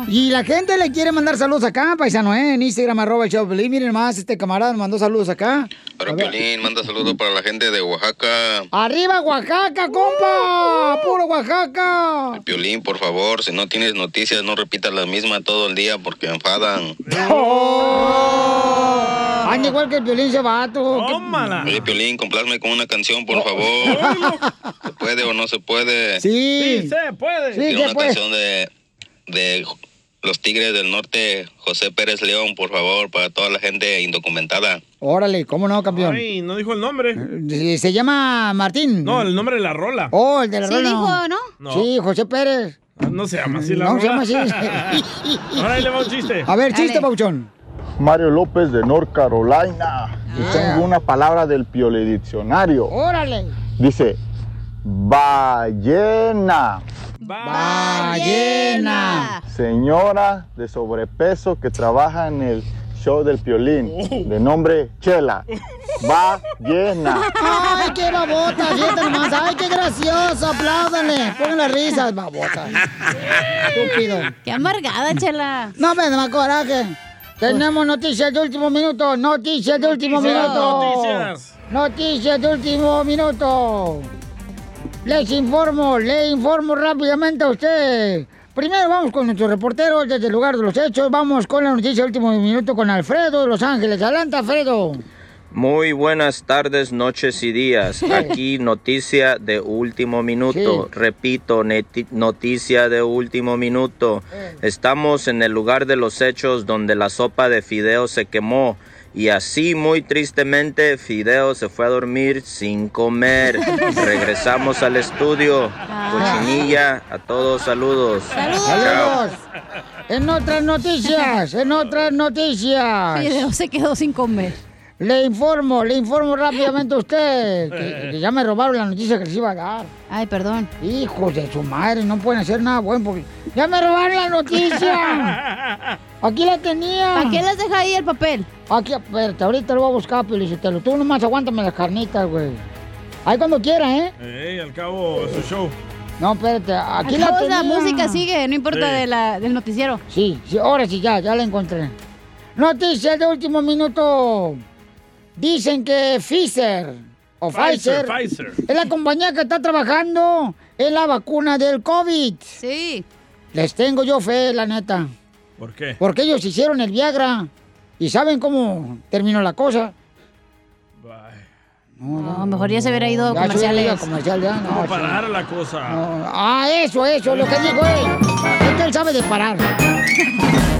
Y la gente le quiere mandar saludos acá, paisano, ¿eh? En Instagram, arroba el show Piolín. Miren más, este camarada nos mandó saludos acá. Para Piolín, manda saludos para la gente de Oaxaca. ¡Arriba, Oaxaca, compa! ¡Puro Oaxaca! Piolín, por favor, si no tienes noticias, no repitas las mismas todo el día porque enfadan. ¡Oh! Anda igual que el violín ese vato. Tómala. Oye, Piolín, complazme con una canción, por favor. ¿Se puede o no se puede? Sí. Sí, se puede. Sí, se una puede. canción de, de los Tigres del Norte, José Pérez León, por favor, para toda la gente indocumentada. Órale, ¿cómo no, campeón? Ay, no dijo el nombre. Se- Se llama Martín. No, el nombre de la rola. Oh, el de la Sí rola, dijo, ¿no? No. Sí, José Pérez. No se llama así la No, rola. se llama así. Ahora ahí le va un chiste. A ver, chiste, Dale. Pauchón. Mario López de North Carolina. Y tengo una palabra del Piole Diccionario. Órale. Dice, ballena. Ballena. Señora de sobrepeso que trabaja en el show del Piolín. De nombre Chela. Ballena. Ay, qué babota, fíjate nomás. Ay, qué gracioso, apláudanle. Pongan las risas, babota. Estúpido. Qué amargada, chela. No me da coraje. Tenemos noticias de último minuto. Noticias de último Noticias, minuto. noticias. Noticias de último minuto. Les informo, le informo rápidamente a usted. Primero vamos con nuestro reportero desde el lugar de los hechos. Vamos con la noticia de último minuto con Alfredo de Los Ángeles. Adelante, Alfredo. Muy buenas tardes, noches y días. Aquí noticia de último minuto. Repito, noticia de último minuto. Estamos en el lugar de los hechos donde la sopa de fideo se quemó. Y así muy tristemente Fideo se fue a dormir sin comer. Regresamos al estudio. Cochinilla, a todos saludos. Saludos. En otras noticias, en otras noticias. Fideo se quedó sin comer. Le informo, le informo rápidamente a usted que, que ya me robaron la noticia que les iba a dar. Ay, perdón. Hijos de su madre, no pueden hacer nada bueno porque ya me robaron la noticia. Aquí la tenía. ¿Para qué les deja ahí el papel? Aquí, espérate, ahorita lo voy a buscar, Felicitelo. Tú nomás aguántame las carnitas, güey. Ahí cuando quiera, ¿eh? Ey, al cabo, es su show. No, espérate, aquí Al la cabo, tenía. la música sigue, no importa Sí. de la, del noticiero. Sí, sí, ahora sí, ya, ya la encontré. Noticias de último minuto. Dicen que Pfizer o Pfizer, Pfizer, es la compañía que está trabajando en la vacuna del COVID. Sí. Les tengo yo fe, la neta. ¿Por qué? Porque ellos hicieron el Viagra y saben cómo terminó la cosa. No, mejor ya se hubiera ido a Ya se hubiera ido a comerciales. comercial, ya, no, ¿Cómo sí. parar la cosa? Ah, eso, eso, lo que dijo él. Es que él sabe de parar.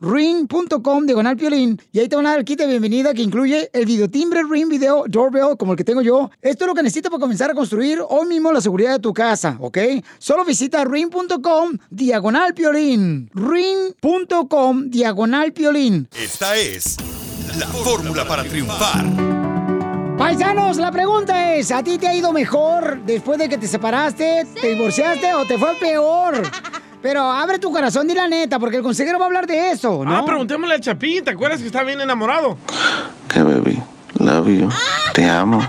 ring.com diagonal piolín y ahí te van a dar el kit de bienvenida que incluye el videotimbre Ring Video Doorbell como el que tengo yo. Esto es lo que necesitas para comenzar a construir hoy mismo la seguridad de tu casa, ¿ok? Solo visita ring.com diagonal piolín. ring.com diagonal piolín. Esta es la fórmula para triunfar. Paisanos, la pregunta es, ¿a ti te ha ido mejor después de que te separaste, te divorciaste o te fue peor? Pero abre tu corazón, di la neta, porque el consejero va a hablar de eso, ¿no? Ah, preguntémosle a Chapín, ¿te acuerdas que está bien enamorado? Que baby, love you, te amo.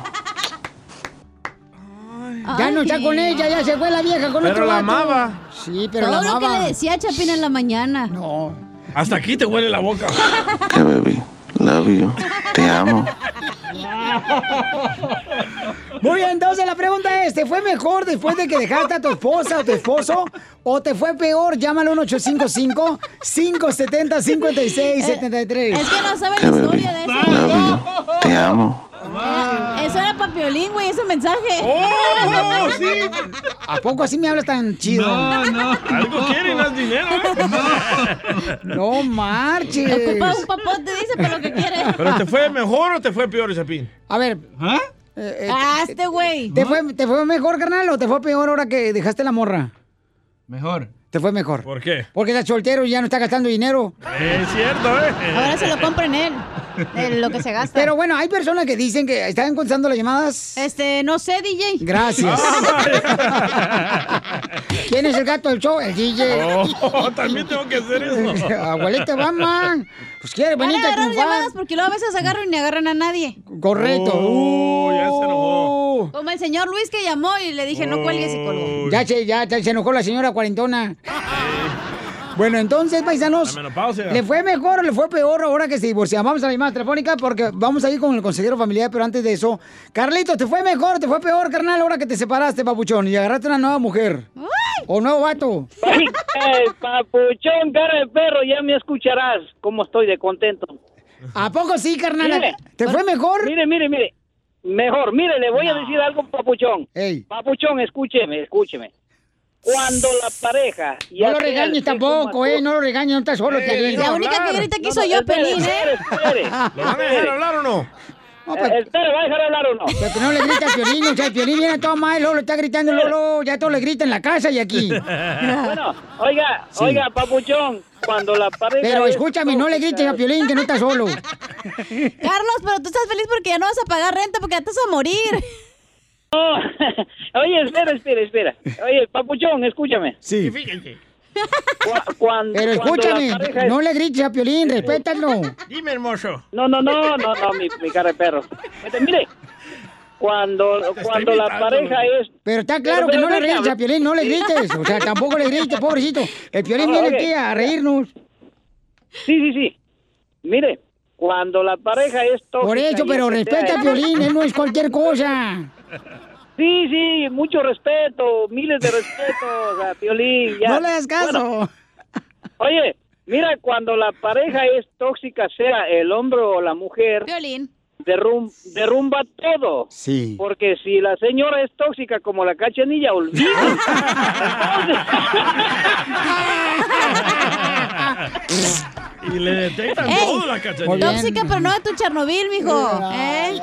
Ya no está con ella, ya se fue la vieja con Pero otro la vato. amaba. Sí, pero Todo la lo que amaba. le decía Chapín en la mañana. No. Hasta aquí te huele la boca. Que baby, love you, te amo. Muy bien, entonces la pregunta es, ¿te fue mejor después de que dejaste a tu esposa o tu esposo? ¿O te fue peor? Llámalo al 1-855-570-5673. Es que no sabe la historia de eso. love you, te amo. Eso era para Piolín, güey, ese mensaje. ¡Oh, sí! ¿A poco así me hablas tan chido? No, no. Algo quiere y no es dinero, ¿eh? No marches. Ocupa un papote, dice, pero lo que quiere. ¿Pero te fue mejor o te fue peor, Chapín? A ver. ¿Ah? Eh, eh, Ah, este güey. ¿te, fue, ¿Te fue mejor, carnal, o te fue peor ahora que dejaste la morra? Mejor. Te fue mejor. ¿Por qué? Porque está soltero y ya no está gastando dinero. Es cierto, ¿eh? Ahora se lo compren él. De lo que se gasta. Pero bueno, hay personas que dicen que están contestando las llamadas. Este, no sé, DJ. Gracias. ¿Quién es el gato del show? El DJ. Oh, también tengo que hacer eso. Abuelita, vamos. Pues quiere venir a agarrar triunfar. llamadas porque luego a veces agarran y ni agarran a nadie. Correcto. Oh, ya se enojó. Como el señor Luis que llamó y le dije, no cuelgues y colgó. Ya se, ya, ya se enojó la señora cuarentona. Bueno, entonces, paisanos. ¿le fue mejor o le fue peor ahora que se divorciaron? Vamos a la llamada telefónica porque vamos a ir con el consejero familiar, pero antes de eso, Carlito, ¿te fue mejor o te fue peor, carnal, ahora que te separaste, papuchón, y agarraste una nueva mujer? ¿O nuevo vato? Ay, papuchón, cara de perro, ya me escucharás cómo estoy de contento. ¿A poco sí, carnal? Mire, ¿Te fue mejor? Mire, mire, mire. Mejor, mire, le voy a decir algo, papuchón. Papuchón, escúcheme, escúcheme. Cuando la pareja... ya No lo regañes tampoco, eh, no lo regañes, no estás solo, Eh, Piolín. La única que grita aquí No, soy no, yo, espere, Pelín, ¿eh? espere, espere. ¿Lo van a dejar hablar o no? Eh, espere, ¿va a dejar hablar o no? Pero que no le grita a Piolín, o sea, el Piolín viene todo mal, Lolo está gritando, Lolo, ya todo le grita en la casa y aquí. Bueno, oiga, Sí. oiga, papuchón, cuando la pareja Pero es escúchame, no le grites a Piolín que no está solo. Carlos, pero tú estás feliz porque ya no vas a pagar renta porque ya te vas a morir. No. Oye, espera, espera, espera. Oye, papuchón, escúchame. Sí. Cu- cuando, Pero escúchame, pareja no le grites a Piolín, respétalo. Dime, hermoso. No, no, no, no, no, mi, mi cara de perro. Este, mire, cuando, cuando la pareja es... Pero está claro que Pero, no le grites a Piolín, no le grites. O sea, tampoco le grites, pobrecito. El Piolín Ah, viene aquí a reírnos. Sí, sí, sí. Mire, cuando la pareja es tóxica... Por eso, pero respeta a Piolín, él no es cualquier cosa. Sí, sí, mucho respeto, miles de respetos a Piolín. ya. No le hagas caso. Bueno, oye, mira, cuando la pareja es tóxica, sea el hombre o la mujer... Piolín. Derrum, derrumba todo. Sí. Porque si la señora es tóxica como la cachanilla, olvídate. Y le detectan Ey, todo la cachanilla. Tóxica, pero no de tu Chernobyl, mijo. ¿Eh?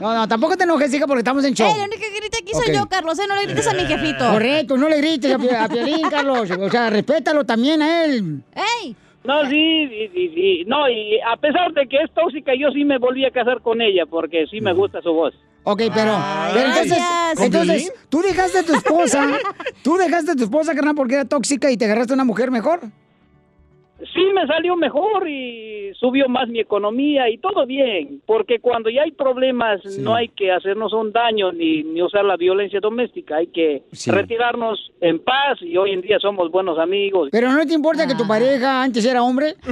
No, no, tampoco te enojes, hija, porque estamos en show. Eh, la única que grita aquí soy Ok. yo, Carlos. ¿eh? No le grites a mi jefito. Correcto, no le grites a, Pi- a Piolín, Carlos. O sea, respétalo también a él. ¡Ey! No, sí, sí, sí, sí. No, y a pesar de que es tóxica, yo sí me volví a casar con ella porque sí me gusta su voz. Ok, pero, pero entonces, Gracias. entonces, tú dejaste a tu esposa, tú dejaste a tu esposa, carnal, porque era tóxica y te agarraste a una mujer mejor. Sí me salió mejor y subió más mi economía y todo bien, porque cuando ya hay problemas no hay que hacernos un daño ni, ni usar la violencia doméstica, hay que Sí. retirarnos en paz y hoy en día somos buenos amigos. Pero no te importa que tu pareja antes era hombre.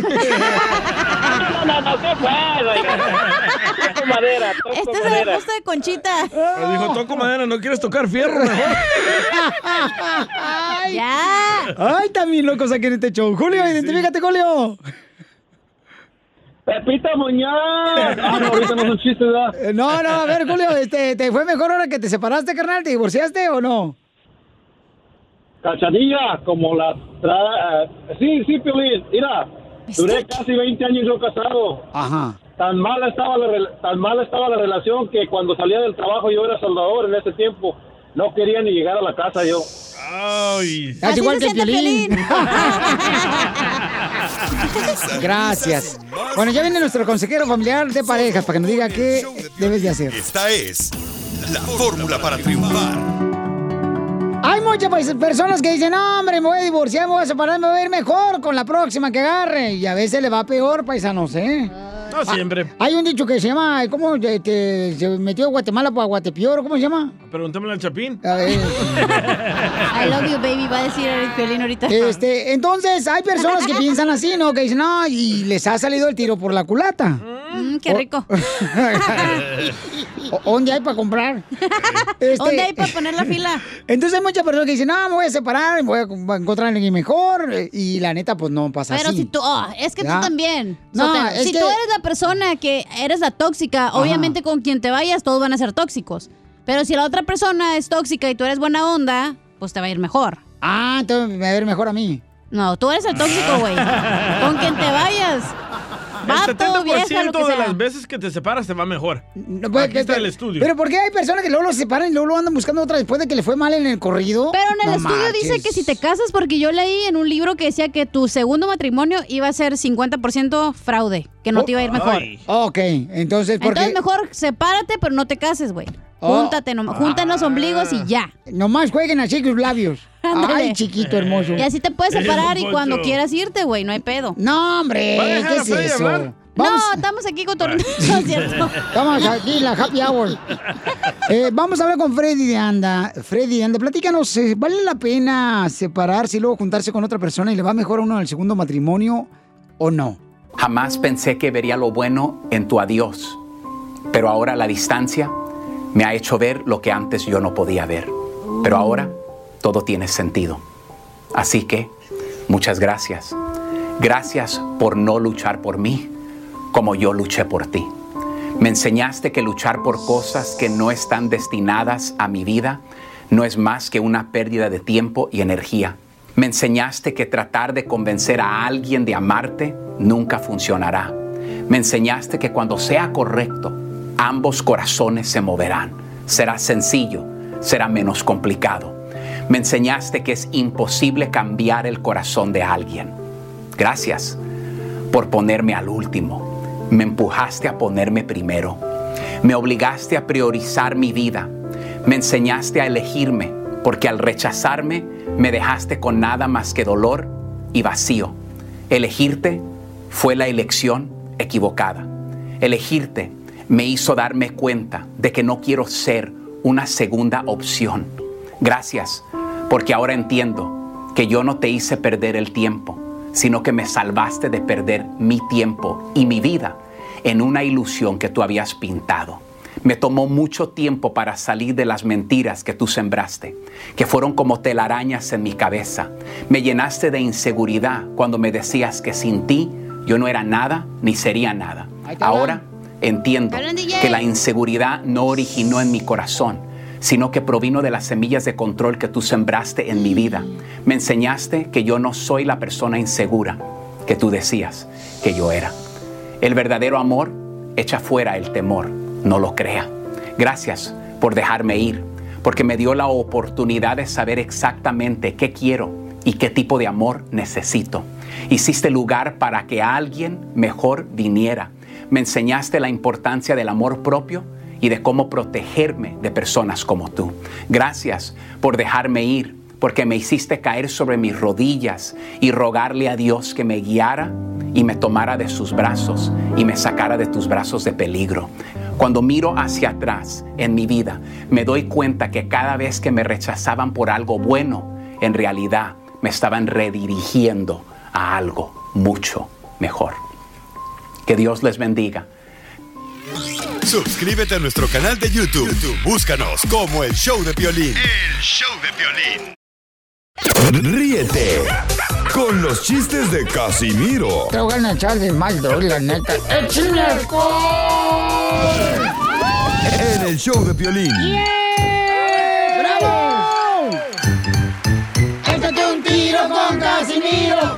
No, no, no, ¿qué fue? oiga? Toco madera, toco Este es el madera. gusto de Conchita. Dijo, toco madera, ¿no quieres tocar fierro mejor? ¡Ya! Ay, también locos aquí en este show. Julio, identifícate, Julio. Pepita Muñoz. Ah, no, ahorita no son chistes, ¿verdad? Eh, No, no, a ver, Julio, este, ¿te fue mejor ahora que te separaste, carnal? ¿Te divorciaste o no? Cachanilla, como la... Tra... eh, Sí, sí, Piolín. Mira, duré casi 20 años yo casado. Ajá. Tan mala estaba la tan mala estaba la relación que cuando salía del trabajo yo era soldador en ese tiempo. No quería ni llegar a la casa yo. Ay. Estás igual que el Piolín. Gracias. Bueno, ya viene nuestro consejero familiar de parejas para que nos diga qué debes de hacer. Esta es la fórmula para triunfar. Hay muchas pues, personas que dicen, no, hombre, me voy a divorciar, me voy a separar, me voy a ir mejor con la próxima que agarre. Y a veces le va peor, paisanos, ¿eh? No siempre. Hay un dicho que se llama, ¿cómo? Este, se metió de Guatemala para Guatepeor, ¿cómo se llama? Pregúntame al Chapín. A ver. I love you, baby, va a decir el Piolín ahorita. Este, entonces, hay personas que piensan así, ¿no? Que dicen, no, y les ha salido el tiro por la culata. Mm, qué rico. ¿Dónde hay para comprar? Este- ¿Dónde hay para poner la fila? Entonces hay muchas personas que dicen, no, me voy a separar, voy a, voy a encontrar a alguien mejor. eh, Y la neta, pues no pasa Pero así. si tú, oh, es que ¿Ya? tú también. No, es si que- tú eres la persona que eres la tóxica, obviamente con quien te vayas todos van a ser tóxicos. Pero si la otra persona es tóxica y tú eres buena onda, pues te va a ir mejor. Ah, entonces me va a ir mejor a mí. No, tú eres el tóxico, güey. con quien te vayas. El vieja, lo 70% que de sea. las veces que te separas te va mejor. pues, Aquí está pero- el estudio. Pero ¿por qué hay personas que luego lo separan y luego lo andan buscando otra después de que le fue mal en el corrido? Pero en el No estudio dice que si te casas, porque yo leí en un libro que decía que tu segundo matrimonio iba a ser 50% fraude, que no te iba a ir mejor. Ok, entonces, ¿por Entonces mejor sepárate, pero no te cases, güey. Oh. Júntate, nom- juntan los ombligos y ya. Nomás jueguen así con los labios. Ándale. Ay, chiquito hermoso. Y así te puedes separar y cuando quieras irte, güey, no hay pedo. No, hombre, ¿Va a dejar ¿qué es eso? hablar? Vamos- No, estamos aquí con es cierto. Estamos aquí, la happy hour. Eh, vamos a hablar con Freddy de Anda. Freddy de Anda, platícanos, eh, ¿vale la pena separarse y luego juntarse con otra persona y le va mejor a uno en el segundo matrimonio o no? Jamás pensé que vería lo bueno en tu adiós, pero ahora la distancia me ha hecho ver lo que antes yo no podía ver. Pero ahora todo tiene sentido. Así que, muchas gracias. Gracias por no luchar por mí como yo luché por ti. Me enseñaste que luchar por cosas que no están destinadas a mi vida no es más que una pérdida de tiempo y energía. Me enseñaste que tratar de convencer a alguien de amarte nunca funcionará. Me enseñaste que cuando sea correcto, ambos corazones se moverán. Será sencillo, será menos complicado. Me enseñaste que es imposible cambiar el corazón de alguien. Gracias por ponerme al último. Me empujaste a ponerme primero. Me obligaste a priorizar mi vida. Me enseñaste a elegirme porque al rechazarme me dejaste con nada más que dolor y vacío. Elegirte fue la elección equivocada. Elegirte me hizo darme cuenta de que no quiero ser una segunda opción. Gracias, porque ahora entiendo que yo no te hice perder el tiempo, sino que me salvaste de perder mi tiempo y mi vida en una ilusión que tú habías pintado. Me tomó mucho tiempo para salir de las mentiras que tú sembraste, que fueron como telarañas en mi cabeza. Me llenaste de inseguridad cuando me decías que sin ti yo no era nada ni sería nada. Ahora entiendo que la inseguridad no originó en mi corazón, sino que provino de las semillas de control que tú sembraste en mi vida. Me enseñaste que yo no soy la persona insegura que tú decías que yo era. El verdadero amor echa fuera el temor, no lo crea. Gracias por dejarme ir, porque me dio la oportunidad de saber exactamente qué quiero y qué tipo de amor necesito. Hiciste lugar para que alguien mejor viniera. Me enseñaste la importancia del amor propio y de cómo protegerme de personas como tú. Gracias por dejarme ir, porque me hiciste caer sobre mis rodillas y rogarle a Dios que me guiara y me tomara de sus brazos y me sacara de tus brazos de peligro. Cuando miro hacia atrás en mi vida, me doy cuenta que cada vez que me rechazaban por algo bueno, en realidad me estaban redirigiendo a algo mucho mejor. Que Dios les bendiga. Suscríbete a nuestro canal de YouTube. YouTube, Búscanos como el Show de Piolín. El show de violín. Ríete con los chistes de Casimiro Te voy a echar de mal, la neta. ¡Échame alcohol! en el Show de Piolín. ¡Bravo! Échate un tiro con Casimiro.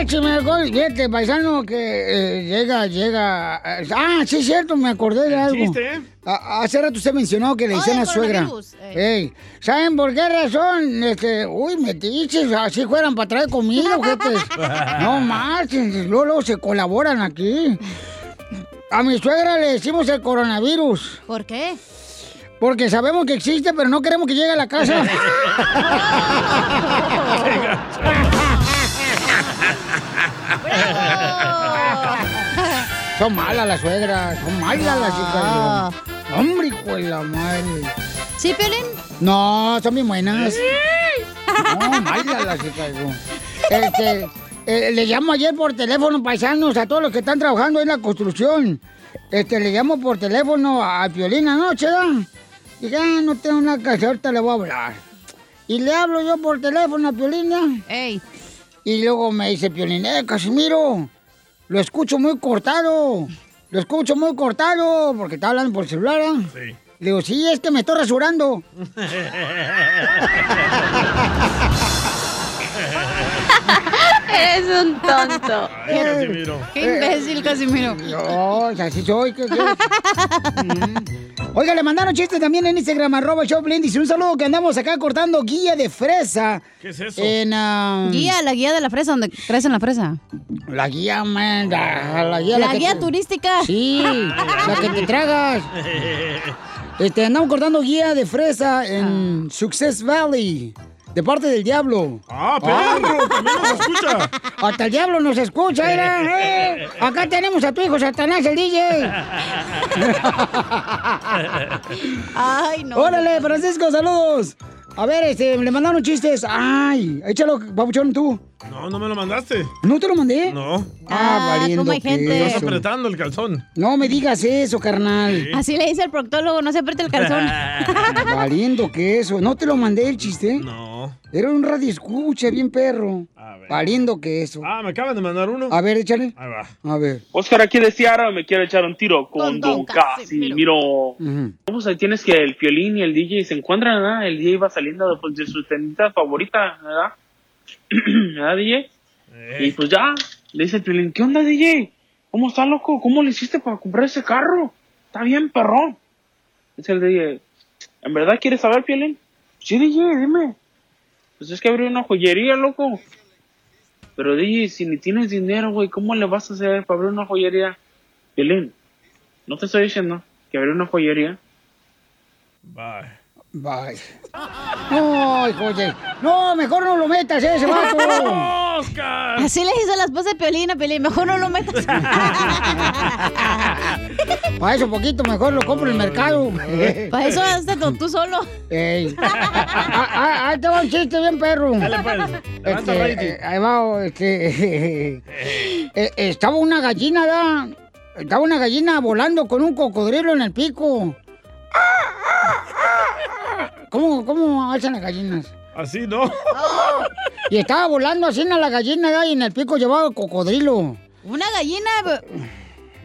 Échame alcohol. Fíjate, paisano, que eh, llega, llega. eh, Ah, sí, es cierto, me acordé de algo. chiste, ¿eh? A- Hace rato usted mencionó que le decían a suegra. coronavirus, Ey, ¿saben por qué razón? Este, uy, metiches, así fueran para traer comida, jetes. No marchen, luego, luego se colaboran aquí. A mi suegra le decimos el coronavirus. ¿Por qué? Porque sabemos que existe, pero no queremos que llegue a la casa. Son malas las suegras, son malas las hijas. Hombre, hijo de la madre. ¿Sí, Piolín? No, son bien buenas. No, malas las hijas. Este, eh, le llamo ayer por teléfono, paisanos, a todos los que están trabajando en la construcción. Este, le llamo por teléfono a Piolín anoche, ¿verdad? Dije, ah, no tengo nada que ahorita le voy a hablar. Y le hablo yo por teléfono a Piolín, ¿ya? Y luego me dice Piolín, eh, Casimiro, lo escucho muy cortado. Lo escucho muy cortado, porque está hablando por celular, ¿ah? Sí. Le digo, sí, es que me estoy rasurando. Eres un tonto. Ay, Casimiro. Qué imbécil, Casimiro. Dios, así soy. Mm. Oiga, le mandaron chistes también en Instagram, arroba Choplin. Dice un saludo que andamos acá cortando guía de fresa. ¿Qué es eso? En, ah, Guía, la guía de la fresa, donde crece la fresa. La guía, man, la, la guía. La que guía te- turística. Sí, la que te tragas. Este, andamos cortando guía de fresa en Success Valley. De parte del diablo. ¡Ah, perro! También nos escucha. Hasta el diablo nos escucha, mira. eh. Acá tenemos a tu hijo Satanás, el DJ. Ay, no. Órale, Francisco, saludos. A ver, este, le mandaron chistes. Ay, échalo, papuchón, tú. No, no me lo mandaste. ¿No te lo mandé? No. Ah, valiendo ¿cómo hay gente? Estás apretando el calzón. No me digas eso, carnal. Así le dice el proctólogo, no se apriete el calzón. Valiendo que eso. ¿No te lo mandé el chiste? No. Era un radio escucha, bien perro. Valiendo que eso. Ah, me acaban de mandar uno. A ver, échale. Ahí va. A ver. Oscar aquí de Seattle me quiero echar un tiro con, Don Casimiro. Pues ahí tienes que el violín y el DJ se encuentran, ¿verdad? El DJ va saliendo de, pues, de su tendita favorita, ¿verdad? ¿Verdad, DJ? Y pues ya, le dice el violín, ¿qué onda, DJ? ¿cómo está, loco? ¿Cómo le hiciste para comprar ese carro? Está bien, perrón. Dice el DJ, ¿en verdad quieres saber, Piolín? Sí, DJ, dime. Pues es que abrí una joyería, loco. Pero DJ, si ni tienes dinero, güey, ¿cómo le vas a hacer para abrir una joyería? Piolín, no te estoy diciendo que abrí una joyería. Bye. Bye. No, hijo de... No, mejor no lo metas, eh, ese vato. ¡Oscar! Así le hizo la esposa de Piolín a Piolín. Mejor no lo metas. Para eso poquito mejor lo compro en el mercado. Para eso hazte tú, tú solo. Ey. Ah, ah, Ahí te va un chiste bien perro. Dale, pues. Levanta Este, eh, ahí va, este, eh, estaba una gallina, ¿verdad? Estaba una gallina volando con un cocodrilo en el pico. ¿Cómo, cómo hacen las gallinas? Así no. Y estaba volando así en la gallina. Y en el pico llevaba el cocodrilo. ¿Una gallina vo-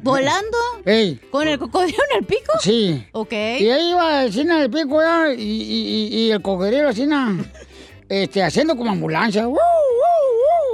volando? Ey. ¿Con el cocodrilo en el pico? Sí. Ok. Y ahí iba así en el pico, ¿verdad? Y, y- el cocodrilo así, na, este, haciendo como ambulancia. ¡Woo, woo,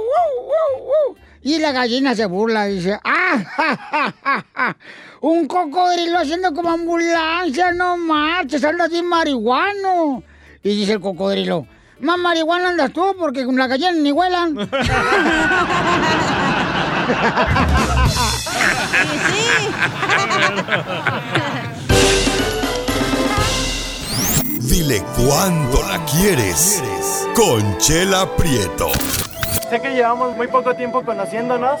woo, woo, woo! Y la gallina se burla y dice, ¡ah! ja, ja, ja, ja! Un cocodrilo haciendo como ambulancia, no marches, andas bien marihuano. Y dice el cocodrilo, más marihuana andas tú porque con la gallina ni huelan. Dile cuándo la quieres. Conchela Prieto. Sé que llevamos muy poco tiempo conociéndonos.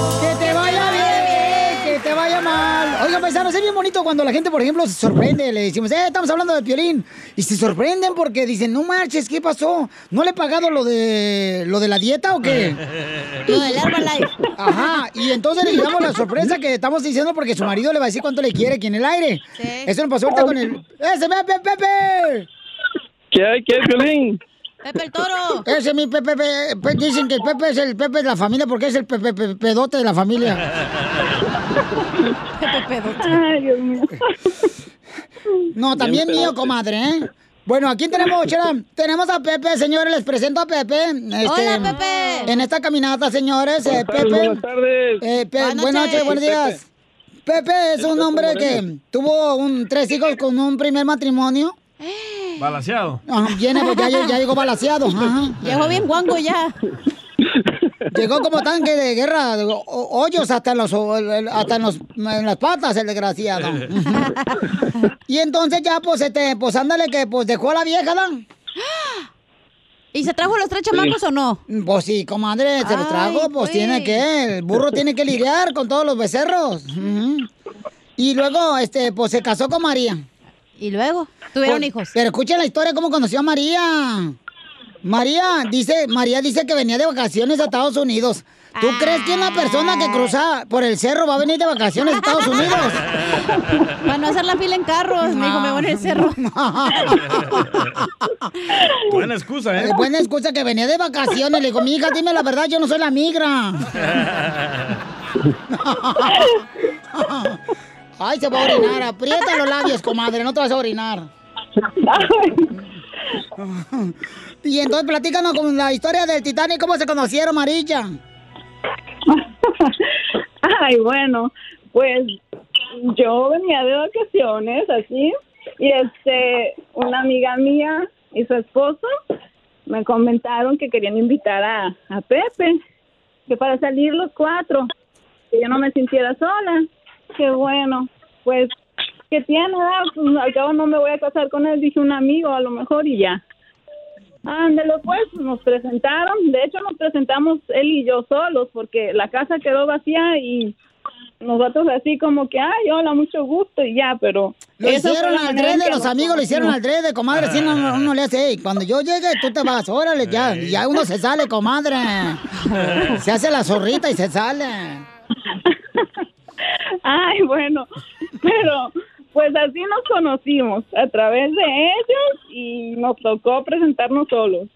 Paisanos, es bien bonito cuando la gente, por ejemplo, se sorprende. Le decimos, eh, estamos hablando de Piolín. Y se sorprenden porque dicen, no marches, ¿qué pasó? ¿No le he pagado lo de lo de la dieta o qué? Lo del Herbalife. Ajá, y entonces le llevamos la sorpresa que estamos diciendo porque su marido le va a decir cuánto le quiere aquí en el aire. Eso nos pasó ahorita con el... ¡Ese Pepe, Pepe! ¿Qué hay? ¿Qué hay, Piolín? Pepe el toro. Ese es mi Pepe, Pe- Pe- dicen que el Pepe es el Pepe de la familia porque es el Pepe, Pe- pedote de la familia. Pepe pedote. Ay, Dios mío. No, también Bien mío, comadre, ¿eh? Bueno, aquí tenemos, Chela, tenemos a Pepe, señores, les presento a Pepe. este, Hola, Pepe. En esta caminata, señores, eh, Pepe. buenas tardes. eh, Pe- Buenas buenas noches, buenos días. Pepe es un hombre que tuvo un, tres hijos con un primer matrimonio. Balaseado. Ajá, viene, pues ya, ya llegó balaseado. ajá. Llegó bien guango ya. Llegó como tanque de guerra, hoyos hasta en los, hasta en los, en las patas, el desgraciado. y entonces ya, pues, este, pues ándale que pues dejó a la vieja, ¿no? ¿Y se trajo los tres chamacos o no? Pues sí, comadre, se los Ay, trago, pues tiene que, el burro tiene que lidiar con todos los becerros. Y luego, este, pues se casó con María. ¿Y luego? ¿Tuvieron Pues, hijos? Pero escuchen la historia cómo conoció a María. María dice, María dice que venía de vacaciones a Estados Unidos. ¿Tú crees que una persona que cruza por el cerro va a venir de vacaciones a Estados Unidos? Para no hacer la fila en carros. Me dijo, me voy en el cerro. Buena excusa, ¿eh? Eh, buena excusa que venía de vacaciones. Le digo, mi hija, dime la verdad, yo no soy la migra. Ay, se va a orinar. Aprieta los labios, comadre, no te vas a orinar. Y entonces platícanos con la historia del Titanic, cómo se conocieron, Marilla. Ay, bueno, pues yo venía de vacaciones aquí y este, una amiga mía y su esposo me comentaron que querían invitar a, a Pepe, que para salir los cuatro, que yo no me sintiera sola. Qué bueno, pues, ¿qué tiene? Pues, al cabo no me voy a casar con él, dije un amigo a lo mejor y ya. Ándelo, pues, nos presentaron. De hecho, nos presentamos él y yo solos porque la casa quedó vacía y nosotros así como que, ay, hola, mucho gusto y ya, pero... Lo hicieron al drede, los amigos lo hicieron al drede, comadre. Así no, no- uno le hace, "Ey, cuando yo llegue, tú te vas, órale, ya. Y ya uno se sale, comadre. Se hace la zorrita y se sale. Ay, bueno, pero pues así nos conocimos, a través de ellos y nos tocó presentarnos solos.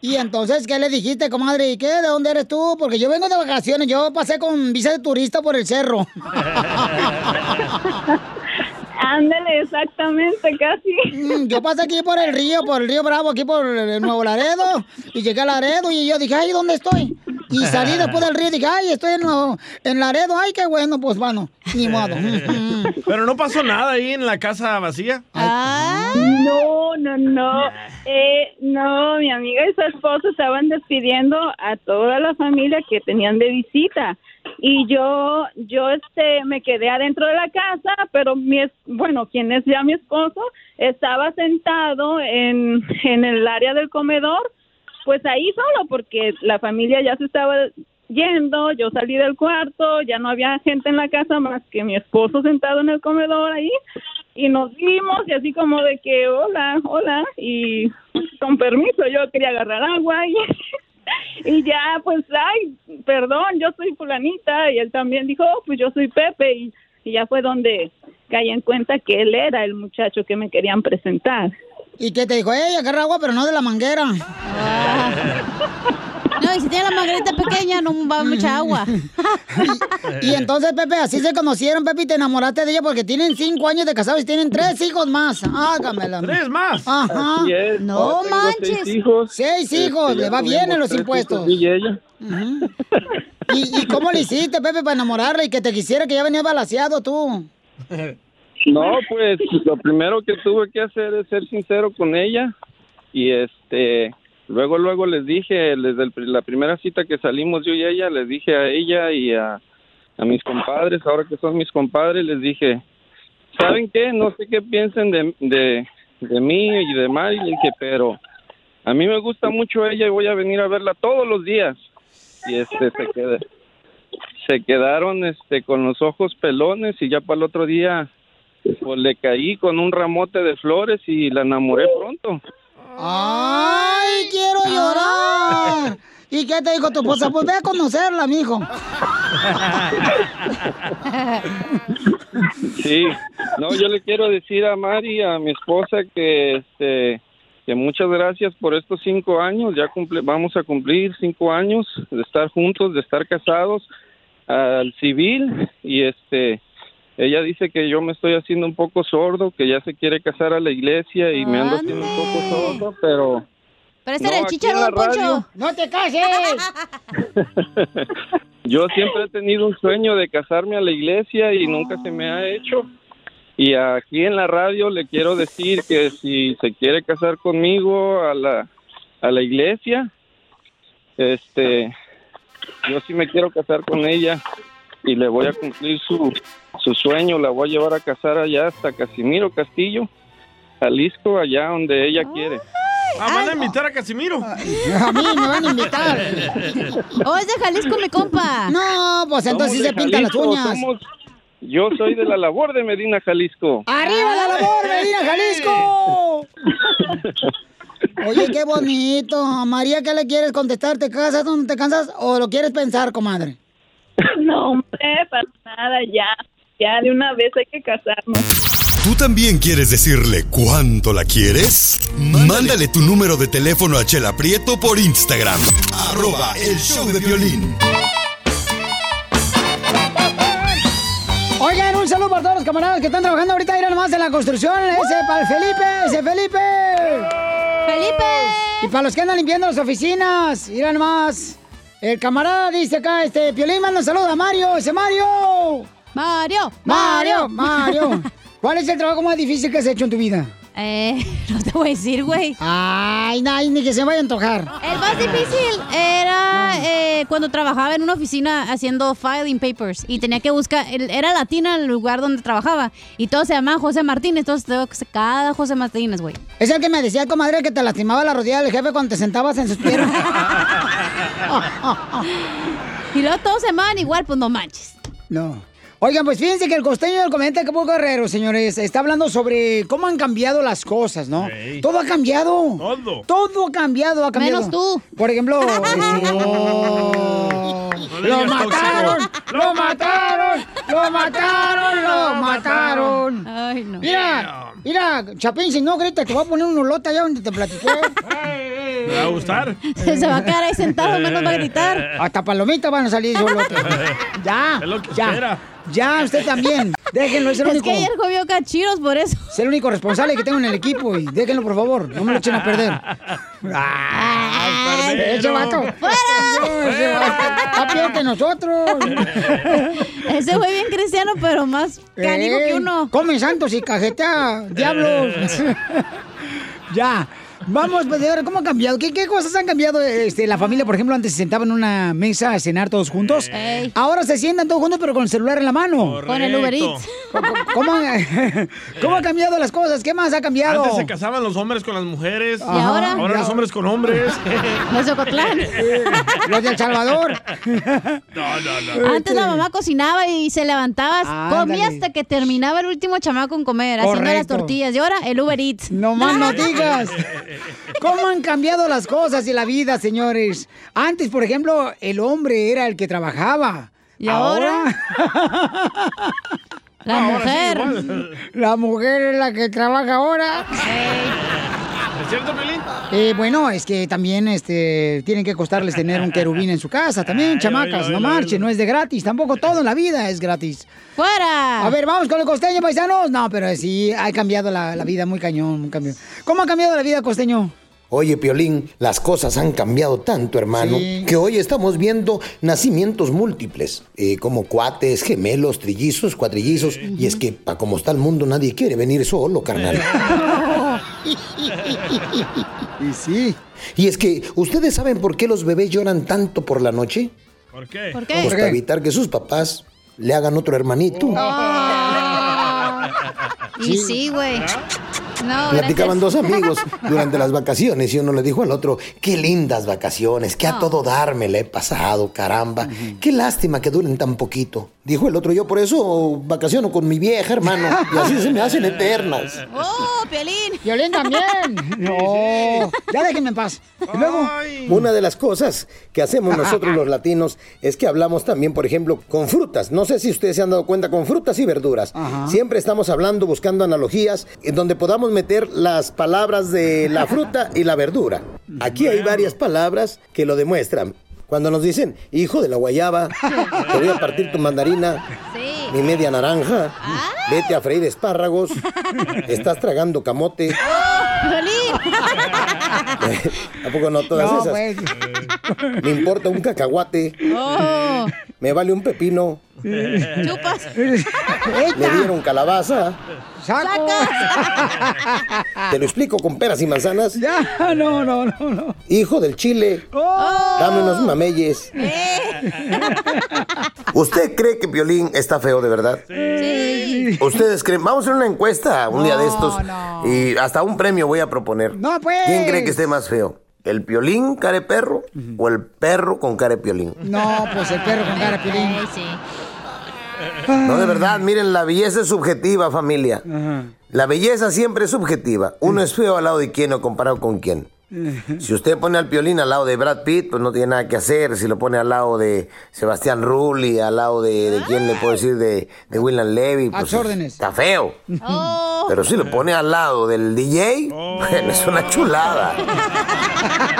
Y entonces, ¿qué le dijiste, comadre? ¿Y qué? ¿De dónde eres tú? Porque yo vengo de vacaciones, yo pasé con visa de turista por el cerro. Ándale, exactamente, casi. Mm, Yo pasé aquí por el río, por el río Bravo, aquí por el Nuevo Laredo, y llegué a Laredo y yo dije, ay, ¿dónde estoy? Y salí después del río y dije, ay, estoy en, Nuevo- en Laredo, ay, qué bueno, pues bueno, ni modo. Pero no pasó nada ahí en la casa vacía. No, no, no. Eh, no, mi amiga y su esposo estaban despidiendo a toda la familia que tenían de visita. Y yo, yo este, me quedé adentro de la casa, pero mi, es- bueno, quien es ya mi esposo, estaba sentado en, en el área del comedor, pues ahí solo, porque la familia ya se estaba yendo, yo salí del cuarto, ya no había gente en la casa más que mi esposo sentado en el comedor ahí, y nos vimos y así como de que hola, hola, y con permiso yo quería agarrar agua y, y ya pues, ay, perdón, yo soy fulanita, y él también dijo, "Oh, pues yo soy Pepe, y, y ya fue donde caí en cuenta que él era el muchacho que me querían presentar. ¿Y qué te dijo? Ey, agarra agua, pero no de la manguera. No, y si tiene la manguerita pequeña, no va mucha agua. Y entonces, Pepe, así se conocieron, Pepe, y te enamoraste de ella porque tienen cinco años de casados y tienen tres hijos más. Hágamela. ¿Tres más? Ajá. Así es. No manches. Seis hijos. Seis hijos, Este, le ya va bien en los impuestos. hijos, y ella. Ujú. ¿Y, y cómo le hiciste, Pepe, para enamorarla y que te quisiera que ya venía balaseado tú? No, pues lo primero que tuve que hacer es ser sincero con ella y este luego luego les dije desde el la primera cita que salimos yo y ella les dije a ella y a, a mis compadres ahora que son mis compadres les dije saben qué no sé qué piensen de, de, de mí y de Mari le dije pero a mí me gusta mucho ella y voy a venir a verla todos los días. Y este se queda se quedaron este con los ojos pelones y ya para el otro día pues le caí con un ramote de flores y la enamoré pronto. ¡Ay, quiero llorar! ¿Y qué te dijo tu esposa? Pues ve a conocerla, mijo. Sí, no, yo le quiero decir a Mari, a mi esposa, que este que muchas gracias por estos cinco años, ya cumple, vamos a cumplir cinco años de estar juntos, de estar casados al civil y este ella dice que yo me estoy haciendo un poco sordo, que ya se quiere casar a la iglesia y me ando haciendo un poco sordo, pero Pero ese No, era el don Poncho. radio. ¡No te cases! Yo siempre he tenido un sueño de casarme a la iglesia y nunca se me ha hecho. Y aquí en la radio le quiero decir que si se quiere casar conmigo a la, a la iglesia, este, yo sí me quiero casar con ella y le voy a cumplir su, su sueño. La voy a llevar a casar allá hasta Casimiro Castillo, Jalisco, allá donde ella quiere. Ah, van a invitar a Casimiro. A mí me van a invitar. Oh, es de Jalisco, mi compa. No, pues entonces se pinta las uñas. somos- yo soy de la labor de Medina, Jalisco. ¡Arriba la labor, Medina Jalisco! Oye, qué bonito. A María, ¿qué le quieres contestar? ¿Te casas o no te cansas o lo quieres pensar, comadre? No, hombre, para nada, ya. Ya de una vez hay que casarnos. ¿Tú también quieres decirle cuánto la quieres? Mándale tu número de teléfono a Chela Prieto por Instagram. Arroba el show de violín. Oigan, un saludo para todos los camaradas que están trabajando ahorita, ir nomás en la construcción. Ese para el Felipe, ese Felipe. ¡Felipe! Y para los que andan limpiando las oficinas, ir nomás. El camarada dice acá, este, Piolín, manda un saludo a Mario, ese Mario. Mario, Mario, Mario. ¿Cuál es el trabajo más difícil que has hecho en tu vida? Eh, no te voy a decir, güey. Ay, no, ni que se vaya a antojar. El más difícil era eh, cuando trabajaba en una oficina haciendo filing papers y tenía que buscar, era latina el lugar donde trabajaba y todos se llamaban José Martínez, entonces tengo que cada José Martínez, güey. Es el que me decía, comadre, que te lastimaba la rodilla del jefe cuando te sentabas en sus piernas. Y luego todos se llamaban igual, pues no manches. No. Oigan, pues fíjense que el costeño del comediante Acapulco Guerrero, señores, está hablando sobre cómo han cambiado las cosas, ¿no? Todo ha cambiado. Todo. Todo ha cambiado, ha cambiado. Menos tú. Por ejemplo, este, oh, No lo mataron, lo mataron, lo mataron, lo mataron. Ay, no. Mira, mira, Chapín, si no gritas, te voy a poner un olota allá donde te platiqué. ¿Te va a gustar? Se va a quedar ahí sentado, menos va a gritar. Hasta palomitas van a salir solo. Ya, Es lo que ya. espera. Ya, usted también. Déjenlo, es el Es único. que ayer comió cachiros por eso. Es el único responsable que tengo en el equipo y déjenlo, por favor. No me lo echen a perder. Ay, ¡Ese vato! ¡Fuera! ¡Ese vato! ¡Está peor que nosotros! Ese fue bien cristiano, pero más canijo que uno. Come santos y cajetea diablos. ya. Vamos, pues, de ver, ¿cómo ha cambiado? ¿Qué, qué cosas han cambiado? Este, la familia, por ejemplo, antes se sentaban en una mesa a cenar todos juntos. Ey. Ahora se sientan todos juntos, pero con el celular en la mano. Con el Uber Eats. ¿Cómo, cómo, cómo ha cambiado las cosas? ¿Qué más ha cambiado? Antes se casaban los hombres con las mujeres. ¿Y ahora? Ahora los hombres con hombres. Los de Ocotlán. Los de El Salvador. No, no, no. Antes la mamá cocinaba y se levantaba, comía Ándale. hasta que terminaba el último chamaco en comer, haciendo las tortillas. Y ahora el Uber Eats. No más no digas. ¿Cómo han cambiado las cosas y la vida, señores? Antes, por ejemplo, el hombre era el que trabajaba. ¿Y ahora? La mujer. La mujer es la que trabaja ahora. ¿Es cierto, Pelín? Eh, bueno, es que también este, tienen que costarles tener un querubín en su casa también, chamacas. no marchen, no es de gratis. Tampoco todo en la vida es gratis. ¡Fuera! A ver, vamos con el costeño, paisanos. No, pero sí, ha cambiado la, la vida muy cañón, muy cañón. ¿Cómo ha cambiado la vida, costeño? Oye, Piolín, las cosas han cambiado tanto, hermano, Sí. que hoy estamos viendo nacimientos múltiples, eh, como cuates, gemelos, trillizos, cuatrillizos, y es que, para como está el mundo, nadie quiere venir solo, carnal. Y sí. Y es que, ¿ustedes saben por qué los bebés lloran tanto por la noche? ¿Por qué? ¿Por Pues para evitar que sus papás le hagan otro hermanito. Y sí, güey. No, Platicaban gracias. dos amigos durante las vacaciones y uno le dijo al otro, qué lindas vacaciones, que a No. todo dar me la he pasado, caramba, qué lástima que duren tan poquito. Dijo el otro, yo por eso vacaciono con mi vieja, hermano, y así se me hacen eternas. ¡Oh, Piolín! ¡Violín también! No, ya déjenme en paz. Y luego... Una de las cosas que hacemos nosotros los latinos es que hablamos también, por ejemplo, con frutas. No sé si ustedes se han dado cuenta, con frutas y verduras. Ajá. Siempre estamos hablando, buscando analogías en donde podamos meter las palabras de la fruta y la verdura. Aquí hay varias palabras que lo demuestran. Cuando nos dicen, hijo de la guayaba, te voy a partir tu mandarina, mi media naranja, vete a freír espárragos, estás tragando camote. ¡Piolín! ¿A poco no todas No, esas? pues. Me importa un cacahuate. ¡Oh! Me vale un pepino. ¡Chupas! Le dieron calabaza. ¡Saco! Te lo explico con peras y manzanas. Ya, no, no, no, no. Hijo del chile. ¡Oh! Dame unos mameyes. ¿Usted cree que Piolín está feo de verdad? Sí. ¿Ustedes creen? Vamos a hacer una encuesta un día de No, estos. no. Y hasta un premio voy a proponer. No, pues. ¿Quién cree que esté más feo? ¿El piolín care perro o el perro con care piolín? No, pues el perro con cara, Piolín. Sí, sí. No, de verdad, miren, la belleza es subjetiva, familia. La belleza siempre es subjetiva. Uno es feo al lado de quién o comparado con quién. Si usted pone al piolín al lado de Brad Pitt, pues no tiene nada que hacer. Si lo pone al lado de Sebastián Rulli, al lado de, de quién le puedo decir, de, de William Levy, A pues sus órdenes. está feo. ¡Oh! Pero si lo pone al lado del DJ, bueno, es una chulada.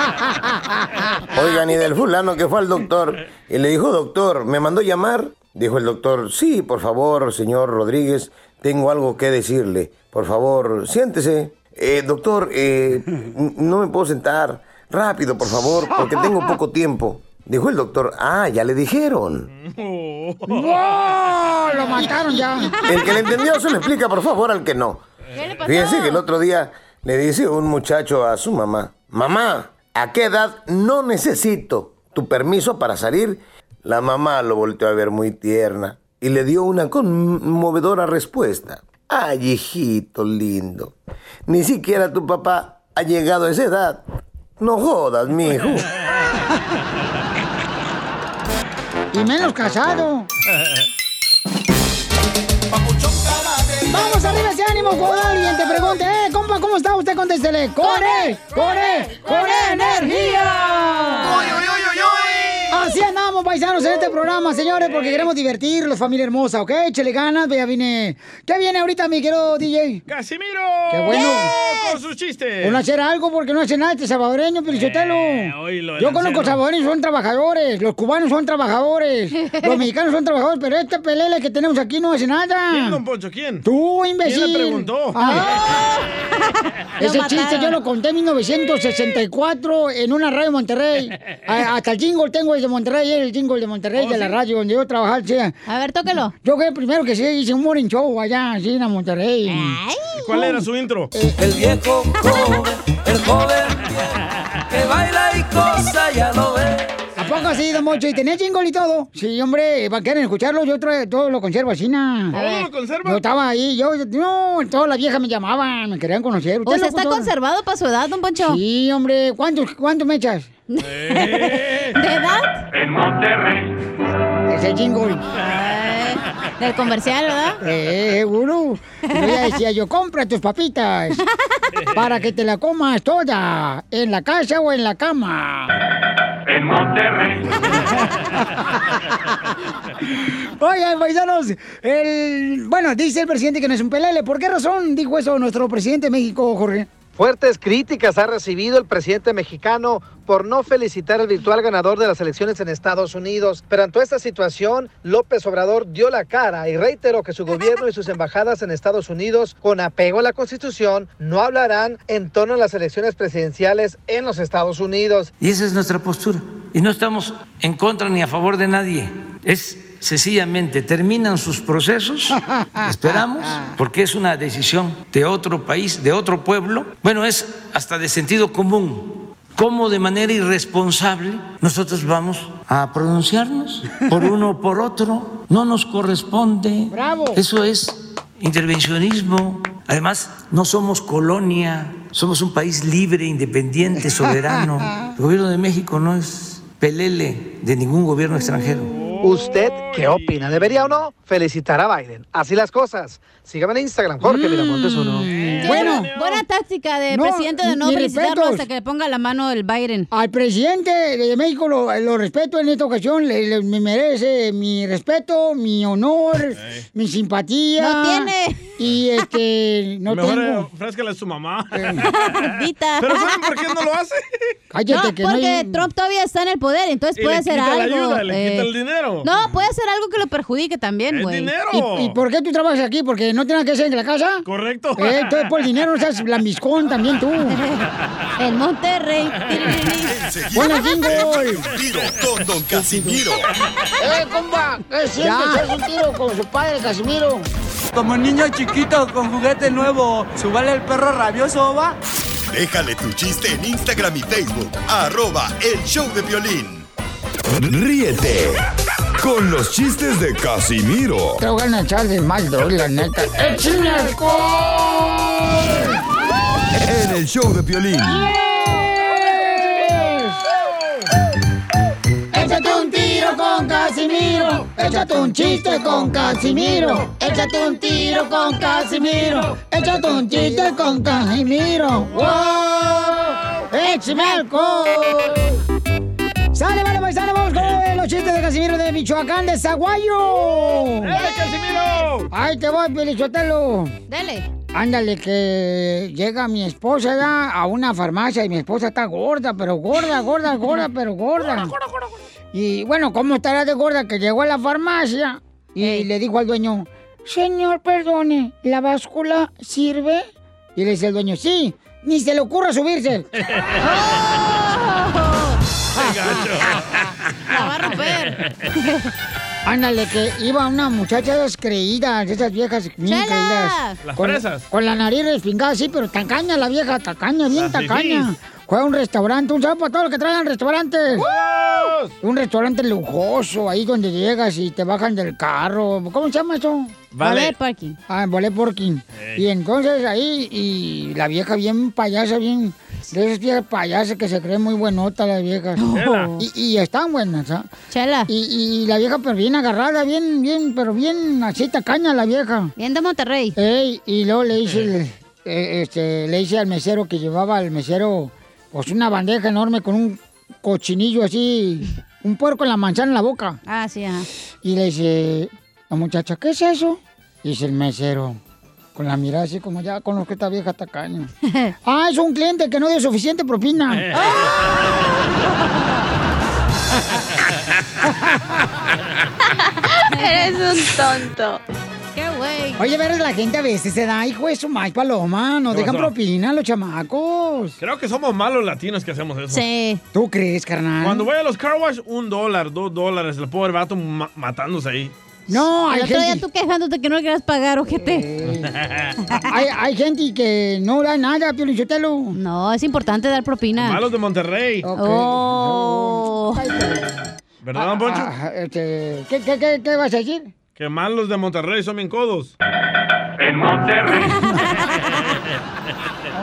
Oigan, y del fulano que fue al doctor y le dijo, doctor, ¿me mandó llamar? Dijo el doctor, sí, por favor, señor Rodríguez, tengo algo que decirle. Por favor, siéntese. "Eh, doctor, eh, no me puedo sentar. Rápido, por favor, porque tengo poco tiempo. Dijo el doctor, ah, ya le dijeron. ¡No! Lo mataron ya. El que le entendió se lo explica, por favor, al que no. Fíjense que el otro día le dice un muchacho a su mamá, mamá, ¿a qué edad no necesito tu permiso para salir? La mamá lo volteó a ver muy tierna y le dio una conmovedora respuesta. Ay, hijito lindo, ni siquiera tu papá ha llegado a esa edad. No jodas, mijo. Y menos casado. Vamos arriba ese ánimo cuando alguien te pregunte, eh, compa, ¿cómo está usted? Contéstele, ¡Core! ¡Core! ¡Core energía! Así andamos, paisanos, en este programa, señores, porque queremos divertirlos, familia hermosa, ¿ok? Échale ganas, ya viene... ¿Qué viene ahorita, mi querido DJ? ¡Casimiro! ¡Qué bueno! Con sus chistes. Bueno, hacer algo porque no hace nada este salvadoreño, Pelichotelo. el Yo conozco salvadoreños, son trabajadores. Los cubanos son trabajadores. los mexicanos son trabajadores, pero este pelele que tenemos aquí no hace nada. ¿Quién, don Poncho? ¿Quién? Tú, imbécil. ¿Quién le preguntó? Ah. Lo Ese chiste yo lo conté en 1964 en una radio de Monterrey. A- hasta el jingle tengo el de Monterrey, el jingle de Monterrey ¿Oh, de la sí? radio donde yo trabajaba. sí. A ver, tóquelo. Yo que primero que sí hice un morning show allá, así en Monterrey. ¿Cuál era su intro? El viejo joven, el joven que baila y cosa, ya lo ves. ¿A poco así, don Mocho? ¿Y tenía jingle y todo? Sí, hombre, ¿van quieren escucharlo? Yo tra- todo lo conservo así, na. ¿Todo lo conserva? Yo estaba ahí, yo, no, todas las viejas me llamaban, me querían conocer. O sea, está todo? conservado para su edad, don Poncho. Sí, hombre, ¿cuánto, cuánto me echas? ¿De edad? En Monterrey. Ese jingle. Eh, del comercial, ¿verdad? Eh, ya decía yo, compra tus papitas para que te la comas toda, en la casa o en la cama. En Monterrey. Oigan, paisanos, el... bueno, dice el presidente que no es un pelele. ¿Por qué razón dijo eso nuestro presidente de México, Jorge? Fuertes críticas ha recibido el presidente mexicano por no felicitar al virtual ganador de las elecciones en Estados Unidos. Pero ante esta situación, López Obrador dio la cara y reiteró que su gobierno y sus embajadas en Estados Unidos, con apego a la Constitución, no hablarán en torno a las elecciones presidenciales en los Estados Unidos. Y esa es nuestra postura. Y no estamos en contra ni a favor de nadie. Es sencillamente, terminan sus procesos, esperamos, porque es una decisión de otro país, de otro pueblo. Bueno, es hasta de sentido común. ¿Cómo de manera irresponsable nosotros vamos a pronunciarnos por uno o por otro? No nos corresponde. Bravo. Eso es intervencionismo. Además, no somos colonia, somos un país libre, independiente, soberano. El gobierno de México no es pelele de ningún gobierno extranjero. ¿Usted qué opina? ¿Debería o no felicitar a Biden? Así las cosas. Sígame en Instagram, Jorge Miramontes uno. Bueno. Buena táctica de No, presidente de no felicitarlo respetos. hasta que le ponga la mano el Biden. Al presidente de México lo, lo respeto en esta ocasión, le, le- me merece mi respeto, mi honor, mi simpatía. No tiene. Y este, no Mejor tengo. eh, ofrézcale a su mamá. Dita. ¿Pero saben por qué no lo hace? Cállate, no, que no porque hay- Trump todavía está en el poder, entonces Y puede le hacer quita la algo. ayuda, le quita el dinero. No, puede hacer algo que lo perjudique también, güey. ¿Y, y por qué tú trabajas aquí? ¿Porque no tienes que hacer en la casa? Correcto. Eh, entonces por el dinero no seas lambiscón también tú. en Monterrey. Buena jingle. Tiro con Don Casimiro. ¡Eh, compa! ¿Qué sientes? Ya. ¿Haz un tiro con su padre, Casimiro? Como niño chiquito con juguete nuevo, ¿subale el perro rabioso, va? Déjale tu chiste en Instagram y Facebook. Arroba el show de violín. Ríete con los chistes de Casimiro Te voy a echar de mal, doy, la neta. ¡Échame en el show de violín. Échate un tiro con Casimiro. Échate un chiste con Casimiro. Échate un tiro con Casimiro. Échate un chiste con Casimiro. ¡Wow! ¡Échame alcohol! ¡Sale, vale, paisano! Vamos con los chistes de Casimiro de Michoacán, de Zaguayo. ¡Dale, Casimiro! ¡Ahí te voy, Pelichotelo! Dale. Ándale, que llega mi esposa ya a una farmacia y mi esposa está gorda, pero gorda, gorda, gorda, pero gorda. Y bueno, ¿cómo estará de gorda que llegó a la farmacia y le dijo al dueño, señor, perdone, ¿la báscula sirve? Y le dice el dueño, sí, ni se le ocurra subirse. La va a romper. Ándale, que iba una muchacha descreída, de esas viejas bien creídas. Las con, fresas. Con la nariz respingada, sí, pero tacaña la vieja, tacaña, bien Las tacaña. fifís. Fue a un restaurante, un saludo para todos los que traen restaurantes. Un restaurante lujoso, ahí donde llegas y te bajan del carro. ¿Cómo se llama eso? Valet parking. Ah, valet parking. Y entonces ahí, y la vieja bien payasa, bien... De esas viejas payasas que se creen muy buenota las viejas. Chela. Y, y están buenas, ¿ah? Chela. Y, y la vieja, pero bien agarrada, bien, bien, pero bien así tacaña la vieja. Bien de Monterrey. Ey, y luego le dice, el- eh, este, le dice al mesero que llevaba al mesero, pues una bandeja enorme con un cochinillo así, un puerco en la manzana en la boca. Ah, sí, ajá. Y le dice la muchacha, ¿qué es eso? Y dice el mesero, con la mirada así como ya con lo que esta vieja tacaña. ah, es un cliente que no dio suficiente propina. Eres un tonto. ¡Qué güey! Oye, ver, la gente a veces se da, hijo de su maíz paloma, nos ¿Qué dejan pasó? propina los chamacos. Creo que somos malos latinos que hacemos eso. Sí. ¿Tú crees, carnal? Cuando voy a los car wash, un dólar, dos dólares, el pobre vato ma- matándose ahí. No, El hay otro día gente, tú quejándote que no le quieras pagar, ojete. hay, hay gente que no da nada, Piolichotelo. No, es importante dar propina. Malos de Monterrey. Oh. ¿Verdad, don Poncho? Ah, este, ¿qué, qué, qué, qué vas a decir? Que malos de Monterrey son bien codos. En Monterrey.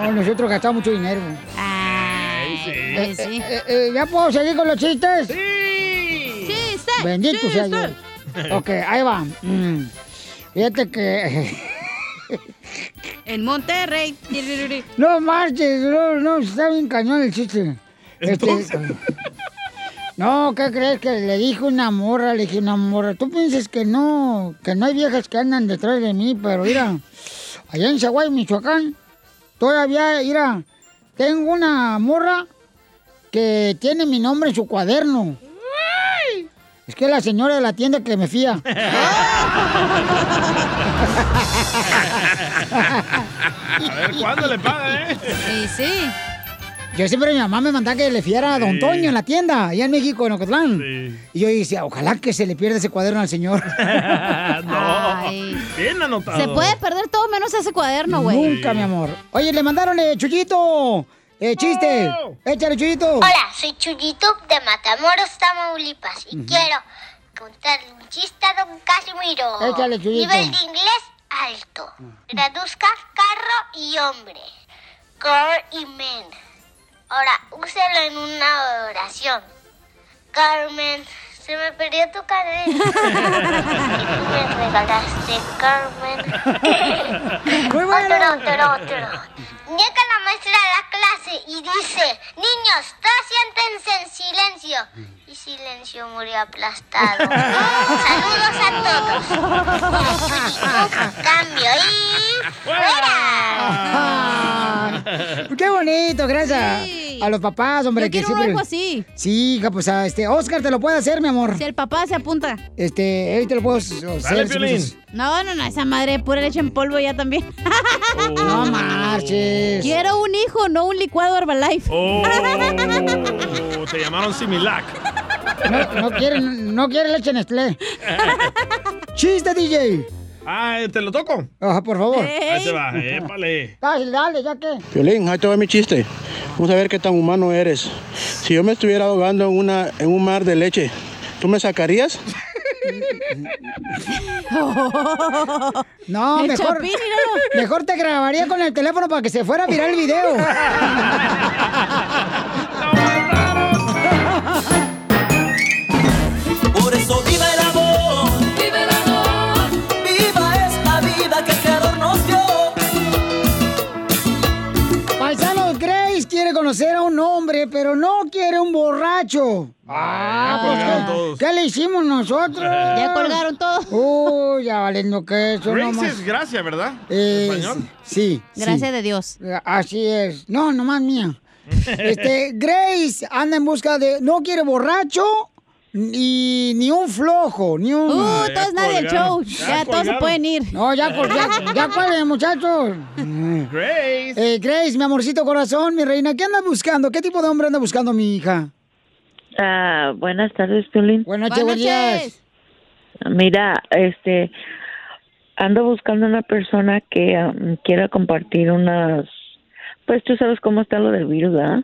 No, nosotros gastamos mucho dinero. Ay, Eh, sí. eh, eh, ¿Ya puedo seguir con los chistes? ¡Sí! ¡Chiste! Bendito sea Dios. Ok, ahí va. Mm. Fíjate que... En Monterrey. No marches, no, no, está bien cañón el chiste. Este, no, ¿qué crees que le dije una morra? Le dije una morra. Tú piensas que no, que no hay viejas que andan detrás de mí, pero mira, allá en Zaguay, Michoacán, todavía, mira, tengo una morra que tiene mi nombre en su cuaderno. Es que la señora de la tienda que me fía. A ver cuándo le paga, ¿eh? Sí, sí. Yo siempre mi mamá me mandaba que le fiara a Don Sí. Toño en la tienda, allá en México, en Ocotlán. Sí. Y yo decía, ojalá que se le pierda ese cuaderno al señor. no. Ay. Bien anotado. Se puede perder todo menos ese cuaderno, güey. Nunca, mi amor. Oye, le mandaron eh, Chuyito. Eh, chiste. Échale, Chuyito. Hola, soy Chuyito de Matamoros, Tamaulipas y quiero contarle un chiste a don Casimiro. Échale, Chuyito. Nivel de inglés alto. Traduzca carro y hombre. Car y men. Ahora, úselo en una oración. Carmen, se me perdió tu cadena. y tú me regalaste, Carmen. Muy bueno. Otro, otro, otro. Llega la maestra a la clase y dice, niños, todos siéntense en silencio. Y silencio murió aplastado. Saludos a todos. Cambio y fuera. Qué bonito, gracias Sí. a los papás, hombre. Yo que quiero siempre... algo así. Sí, hija, pues a este, Oscar te lo puede hacer, mi amor. Si el papá se apunta. Este, él te lo puedo hacer. Dale, si Piolín. gustas. No, no, no, esa madre pura leche en polvo ya también. No marches. Quiero un hijo, no un licuado Herbalife. Oh, te llamaron Similac. No, no quiere, no quiere leche Nestlé. Chiste, DJ. Ah, ¿te lo toco? Ajá, por favor. Ahí te va, épale. Dale, dale, ya que. Violín, ahí te va mi chiste. Vamos a ver qué tan humano eres. Si yo me estuviera ahogando en, una, en un mar de leche, ¿tú me sacarías? No, El mejor, Chapín, mejor te grabaría con el teléfono para que se fuera a virar el video. Por eso viva conocer a un hombre, pero no quiere un borracho. Ah, ya colgaron ¿qué- todos. ¿qué le hicimos nosotros? Ya colgaron todo. Uy, ya valiendo que eso Grace es gracia, ¿verdad? Eh, ¿En español? Sí. Gracias sí. de Dios. Así es. No, nomás mía. Este, Grace anda en busca de. No quiere borracho. Ni, ni un flojo, ni un. Uh, ya todos nadie del show. Ya Ya, todos se pueden ir. No, ya, ya, ya cuelguen, muchachos. Grace. Eh, Grace, mi amorcito corazón, mi reina, ¿qué andas buscando? ¿Qué tipo de hombre anda buscando mi hija? Ah, buenas tardes, Piolín. Buenas noches, buenos días. Mira, este, ando buscando una persona que ah, quiera compartir unas, pues tú sabes cómo está lo del virus, ¿verdad?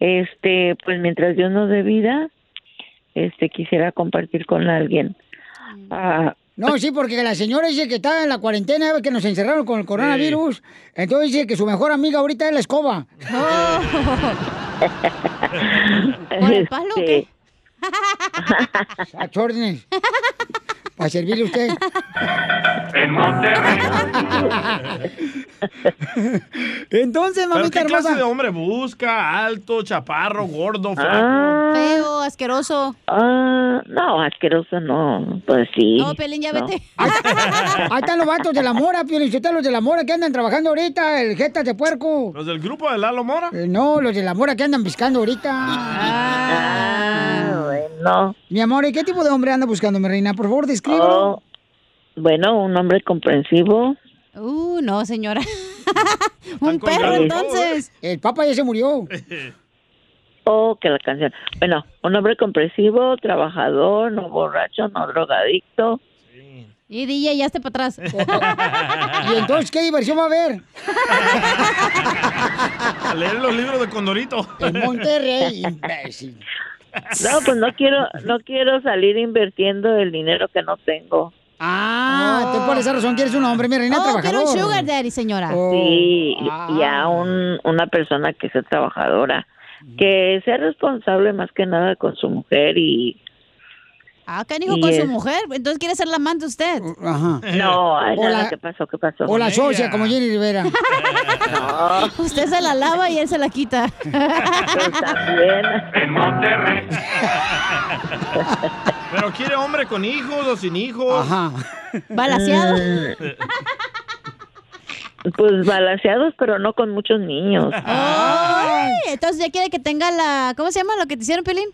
Este, pues mientras Dios nos dé vida, este, quisiera compartir con alguien. Ah, No, sí, porque la señora dice que está en la cuarentena, que nos encerraron con el coronavirus. Entonces dice que su mejor amiga ahorita es la escoba. ¿Por el palo o qué? A. Para servirle a usted. En Monterrey. Entonces, ¿Pero mamita qué clase de hombre busca? ¿Alto, chaparro, gordo, flaco? Ah. Feo, asqueroso. Ah, no, asqueroso no. Pues sí. No, Pelín, ya no. vete. Ahí están los vatos de la mora, Piolichotelo, los de la mora que andan trabajando ahorita, el jetas de puerco. ¿Los del grupo de Lalo Mora? Eh, no, los de la mora que andan buscando ahorita. Ah, bueno. Mi amor, ¿y qué tipo de hombre anda buscando, mi reina? Por favor, descríbelo. Oh, bueno, un hombre comprensivo. Uh, no, señora. Un perro, entonces. El papa ya se murió. Oh, que la canción. Bueno, un hombre comprensivo, trabajador, no borracho, no drogadicto. Y DJ, ya esté para atrás. ¿Y entonces qué diversión va a haber? A leer los libros de Condorito. En Monterrey, imbécil. No, pues no quiero, no quiero salir invirtiendo el dinero que no tengo. Ah, tú por esa razón quieres un hombre, mi reina, Oh, quiero trabajador. un sugar daddy, señora. Sí, y- Ah. y a un, una persona que sea trabajadora, que sea responsable más que nada con su mujer y Ah, canijo Y con su mujer. Entonces quiere ser la amante usted. Ajá. no, ay, O nada, la- ¿qué pasó? ¿Qué pasó? O la socia, como Jenny Rivera. Usted se la lava y él se la quita. también. En Monterrey. ¿Pero quiere hombre con hijos o sin hijos? Ajá. Balaseado. Pues balanceados, pero no con muchos niños. Ay, entonces ya quiere que tenga la. ¿Cómo se llama lo que te hicieron, Pelín?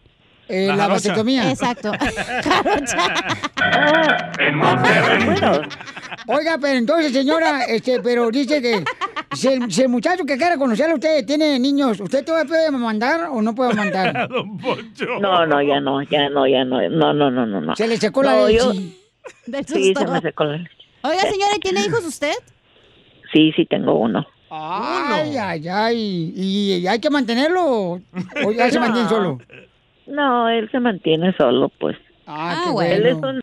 Eh, la vasectomía. Exacto. Oiga, pero entonces, señora, este, pero dice que si el, si el muchacho que quiera conocerle a usted tiene niños, ¿usted todavía puede mandar o no puede mandar? No, no, ya no, ya no, ya no, no, no, no, no. Se le secó la leche. yo- Del Sí, se me secó la leche. Oiga, señora, ¿y ¿tiene hijos usted? Sí, sí tengo uno. Ay, ay, ay. ¿Y, y hay que mantenerlo o ya se mantiene solo? No, él se mantiene solo, pues. Ah, qué Él es bueno. un,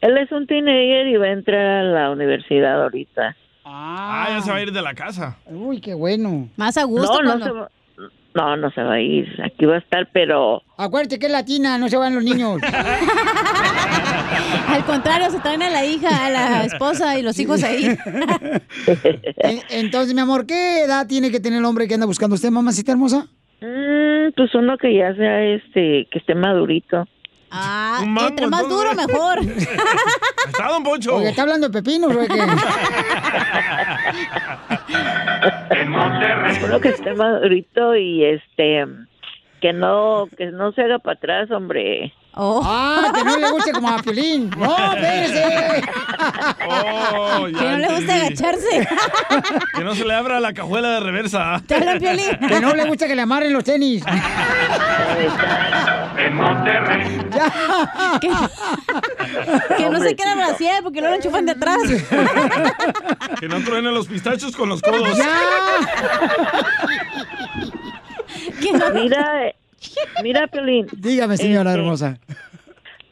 él es un teenager y va a entrar a la universidad ahorita. Ah, ya se va a ir de la casa. Uy, qué bueno. Más a No, gusto no cuando- se va, no, no se va a ir. Aquí va a estar, pero Acuérdate que es latina, no se van los niños. Al contrario, se traen a la hija, a la esposa y los hijos ahí. En- Entonces, mi amor, ¿qué edad tiene que tener el hombre que anda buscando usted, mamacita hermosa? Mm, pues uno que ya sea este, que esté madurito. Ah, mango, entre más duro, mejor. Está, don Poncho. Oye, ¿está hablando de pepinos Monterrey. Uno que esté madurito y este, que no, que no se haga para atrás, hombre. Oh. Ah, que no le guste como a Piolín. No, espérese. Oh, ya Que no le gusta agacharse. Que no se le abra la cajuela de reversa. Te hablan, Piolín. Que no le gusta que le amarren los tenis. En Monterrey. Que, que no se quede brasier porque no lo enchufan de atrás. Que no truenen los pistachos con los codos. Que no- Mira, eh, mira, Piolín. Dígame, señora Este, hermosa.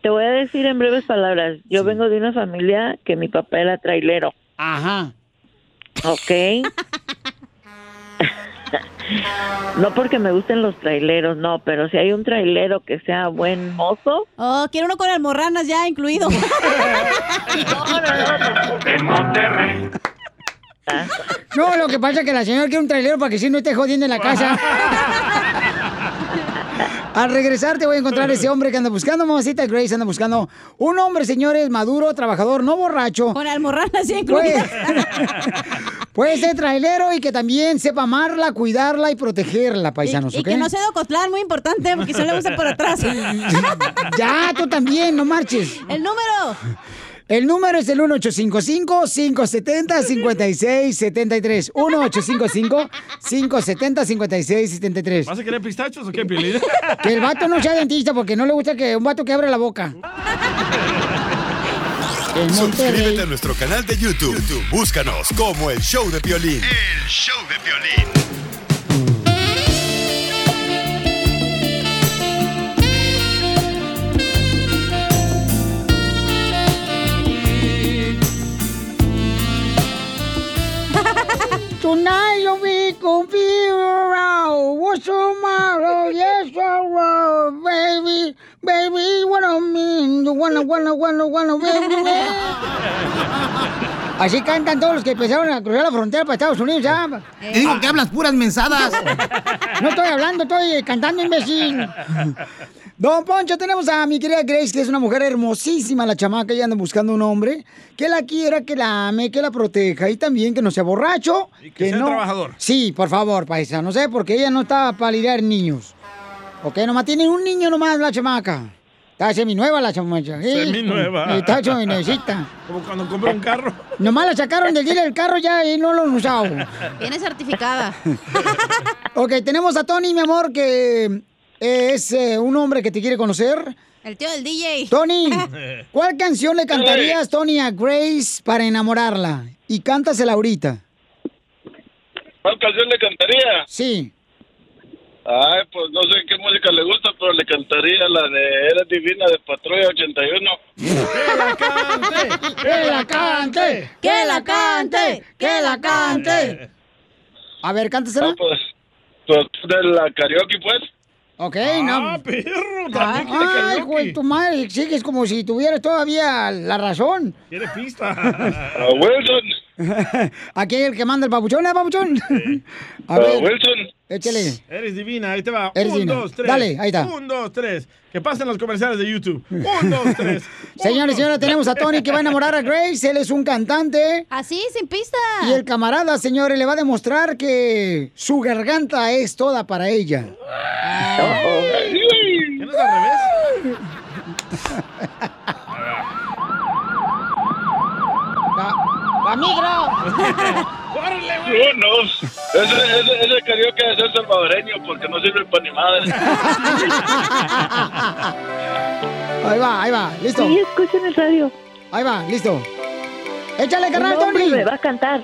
Te voy a decir en breves palabras. Yo vengo de una familia que mi papá era trailero, Ajá. ¿ok? no porque me gusten los traileros, no, pero si hay un trailero que sea buen mozo, Oh, quiero uno con almorranas ya incluido. En Monterrey. No, lo que pasa es que la señora quiere un trailero para que si no esté jodiendo en la casa. Al regresar te voy a encontrar ese hombre que anda buscando, mamacita Grace, anda buscando un hombre, señores, maduro, trabajador, no borracho. Con almorranas ya Puede, incluidas. puede ser trailero y que también sepa amarla, cuidarla y protegerla, paisanos, y, y ¿ok? que no sea de Ocotlán, muy importante, porque se le gusta por atrás. Ya, tú también, no marches. El número. El número es el 1855-570-5673. 1855-570-5673. ¿Vas a querer pistachos o qué, Piolín? Que el vato no sea dentista porque no le gusta que un vato que abra la boca. Suscríbete a nuestro canal de YouTube. YouTube, Búscanos como el show de violín. El show de violín. Tonight you'll be confused. What's tomorrow? Yes, tomorrow, baby. Baby, what I mean? You wanna, wanna, wanna, wanna, baby. Así cantan todos los que empezaron a cruzar la frontera para Estados Unidos, ¿ya? Te digo que hablas puras mensadas. No estoy hablando, estoy cantando, imbécil. Don Poncho, tenemos a mi querida Grace, que es una mujer hermosísima, la chamaca, y anda buscando un hombre que la quiera, que la ame, que la proteja y también que no sea borracho. Y que sea no... trabajador. Sí, por favor, paisa, no sé, porque ella no está para lidiar niños. Ok, nomás tiene un niño nomás la chamaca. Está seminueva la chamaca. ¿eh? Seminueva. Está seminuevecita. Como cuando compré un carro. Nomás la sacaron del dealer del carro ya y no lo han usado. Viene certificada. Ok, tenemos a Tony, mi amor, que es eh, un hombre que te quiere conocer. El tío del DJ. Tony, ¿cuál canción le cantarías, Tony, a Grace para enamorarla? Y cántasela ahorita. ¿Cuál canción le cantaría? Sí. Ay, pues no sé qué música le gusta, pero le cantaría la de Era Divina de Patrulla 81. ¡Que la cante! ¡Que la cante! ¡Que la cante! A ver, cántasela. Ah, pues, pues, de la karaoke, pues. Ok, Ah, no. perro, Ay, también quiere Ay, güey, tu madre, sigues como si tuvieras todavía la razón. Quiere pista. A Wilson. Aquí hay el que manda el papuchón, ¿eh, papuchón? A A ver, Wilson. échale. Eres divina, ahí te va. Eres Un, divina. dos, tres. Dale, ahí está. Un, dos, tres. Que pasen los comerciales de YouTube. Un, dos, tres. Señores y señoras, tenemos a Tony que va a enamorar a Grace. Él es un cantante. Así, sin pista. Y el camarada, señores, le va a demostrar que su garganta es toda para ella. ¿Qué no es al revés? La, la migra. ¡Córrele, güey! No, ese, ese, ese karaoke debe ser salvadoreño porque no sirve para ni madre. Ahí va, ahí va, listo. Sí, escuchen el radio. Ahí va, listo. Échale, carnal, Tony. me va a cantar.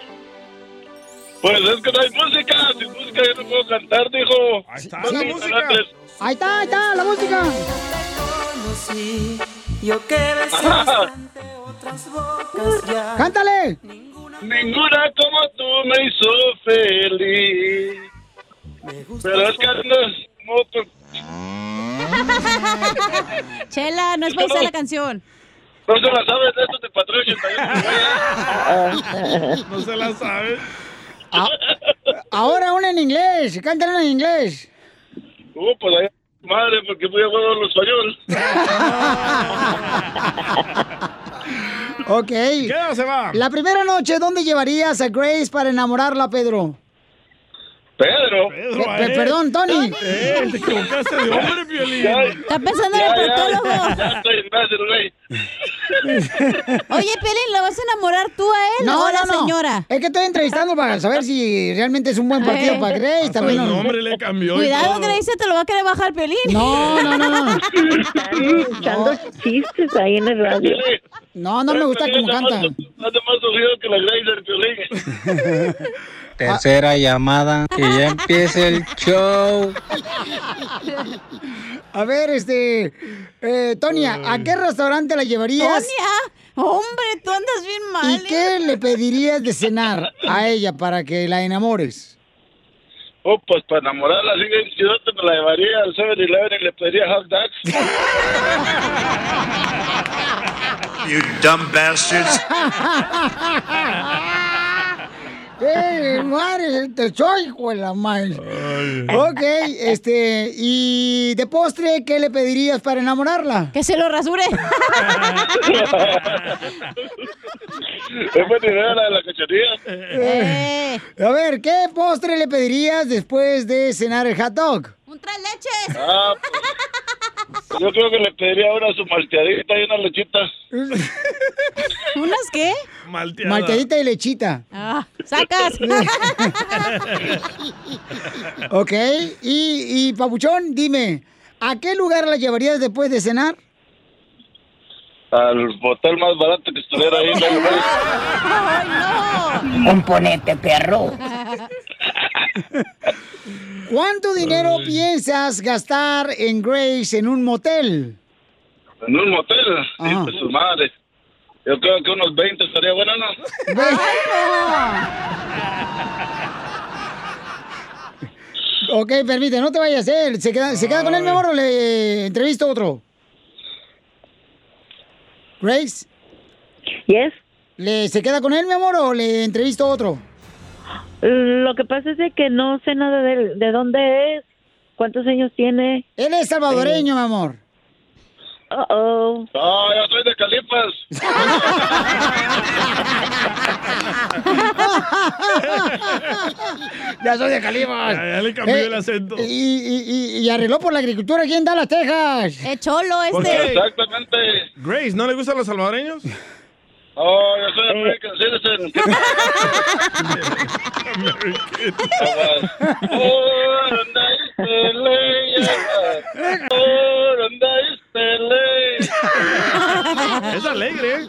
Pues es que no hay música. Sin música yo no puedo cantar, dijo. Ahí está Sí. la música. Ahí está, ahí está, la música. Yo que besaste otras bocas ya. Cántale. Ninguna como tú me hizo feliz. Pero es que no es como tú- Chela, no es para usar la canción. No se la sabes de estos de Patrulla 81. No se la sabe. Ah, ahora una en inglés, cántale una en inglés. Uh, pues ahí, madre, porque voy a jugar los español. Ok. ¿Qué hora se va? La primera noche, ¿dónde llevarías a Grace para enamorarla, Pedro? Pedro. Pedro, Pe- perdón, Tony. Eh, te equivocaste de hombre, Piolín. Está pensando en el proctólogo. Ya estoy imbécil, güey. Oye, Pelín, ¿lo vas a enamorar tú a él o a la señora? Es que estoy entrevistando para saber si realmente es un buen partido Eh. para Grace. Hasta También el no- nombre le cambió. Cuidado. Grace, te lo va a querer bajar Pelín. No, no, no, no. Echando chistes ahí en el radio. No, no me gusta cómo canta. Hace más sonido que la Grace del Piolín. Tercera llamada, que ya empiece el show. A ver, este. Eh, Tonia, ¿a qué restaurante la llevarías? Tonia, hombre, tú andas bien mal. ¿Y ¿eh? qué le pedirías de cenar a ella para que la enamores? Oh, pues para enamorarla así bien chidote me la llevaría al 7-Eleven y le pediría hot dogs. You dumb bastards. ¡Eh, madre! Te soy, hijo de la madre. Ok, este. ¿Y de postre qué le pedirías para enamorarla? Que se lo rasure. Es buena idea la de la cacharilla. Eh, A ver, ¿qué postre le pedirías después de cenar el hot dog? un tres leches. Ah, pues, yo creo que le pediría ahora su malteadita y unas lechitas. ¿Unas qué? Malteada. Malteadita y lechita. Ah, sacas. Ok, y, y Papuchón, dime, ¿a qué lugar la llevarías después de cenar? Al motel más barato que estuviera ahí. en el lugar. Componente, perro. ¿Cuánto dinero piensas gastar en Grace en un motel? En un motel. Sí, pues su madre. Yo creo que unos 20 estaría bueno, ¿no? Ok, permite, no te vayas hacer. ¿Se queda, ¿se queda con él, mi amor, o le entrevisto otro? Grace. Yes. ¿Le, ¿Se queda con él, mi amor, o le entrevisto a otro? Lo que pasa es de que no sé nada de, de dónde es, cuántos años tiene. Él es salvadoreño, mi amor. Uh oh. No, yo soy de Calipas. ya soy de Calibas. Ya, ya le cambió el acento. Y, y- y- y arregló por la agricultura aquí en Dallas, Texas. Es cholo ¿Por qué? Exactamente. Grace, ¿no le gustan los salvadoreños? Oh, yo soy American citizen. Por andáis pelea, por andáis pelea. Es alegre, ¿eh?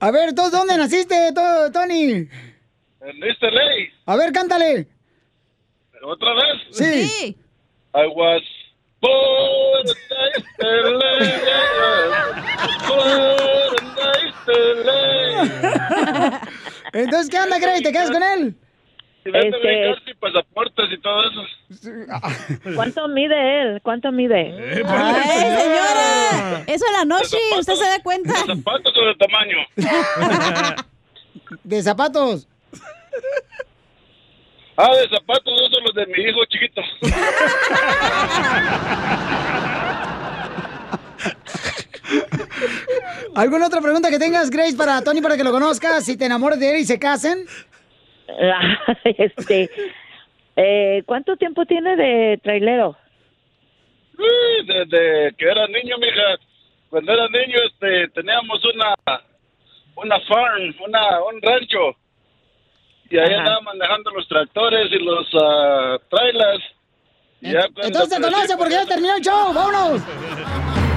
A ver, ¿tú dónde naciste, to- Tony? En East LA. A ver, cántale. ¿Otra vez? Sí. I was Entonces, ¿qué onda, Grace? ¿Te quedas con él? Y Este- sin pasaportes y todo eso. ¿Cuánto mide él? ¿Cuánto mide? ¡Ay, señora! Eso es la noche, usted se da cuenta. ¿Zapatos o de tamaño? De zapatos. Ah, de zapatos, esos son los de mi hijo chiquito. ¿Alguna otra pregunta que tengas, Grace, para Tony, para que lo conozcas? Si te enamoras de él y se casen. este, eh, ¿Cuánto tiempo tiene de trailero? Sí, Desde que era niño, mija. Cuando era niño, este, teníamos una, una farm, una, un rancho. Y ahí Ajá. andaba manejando los tractores y los ah, trailers. Y ya cuando Entonces crecí, conoce porque ya terminó el show. ¡Vámonos!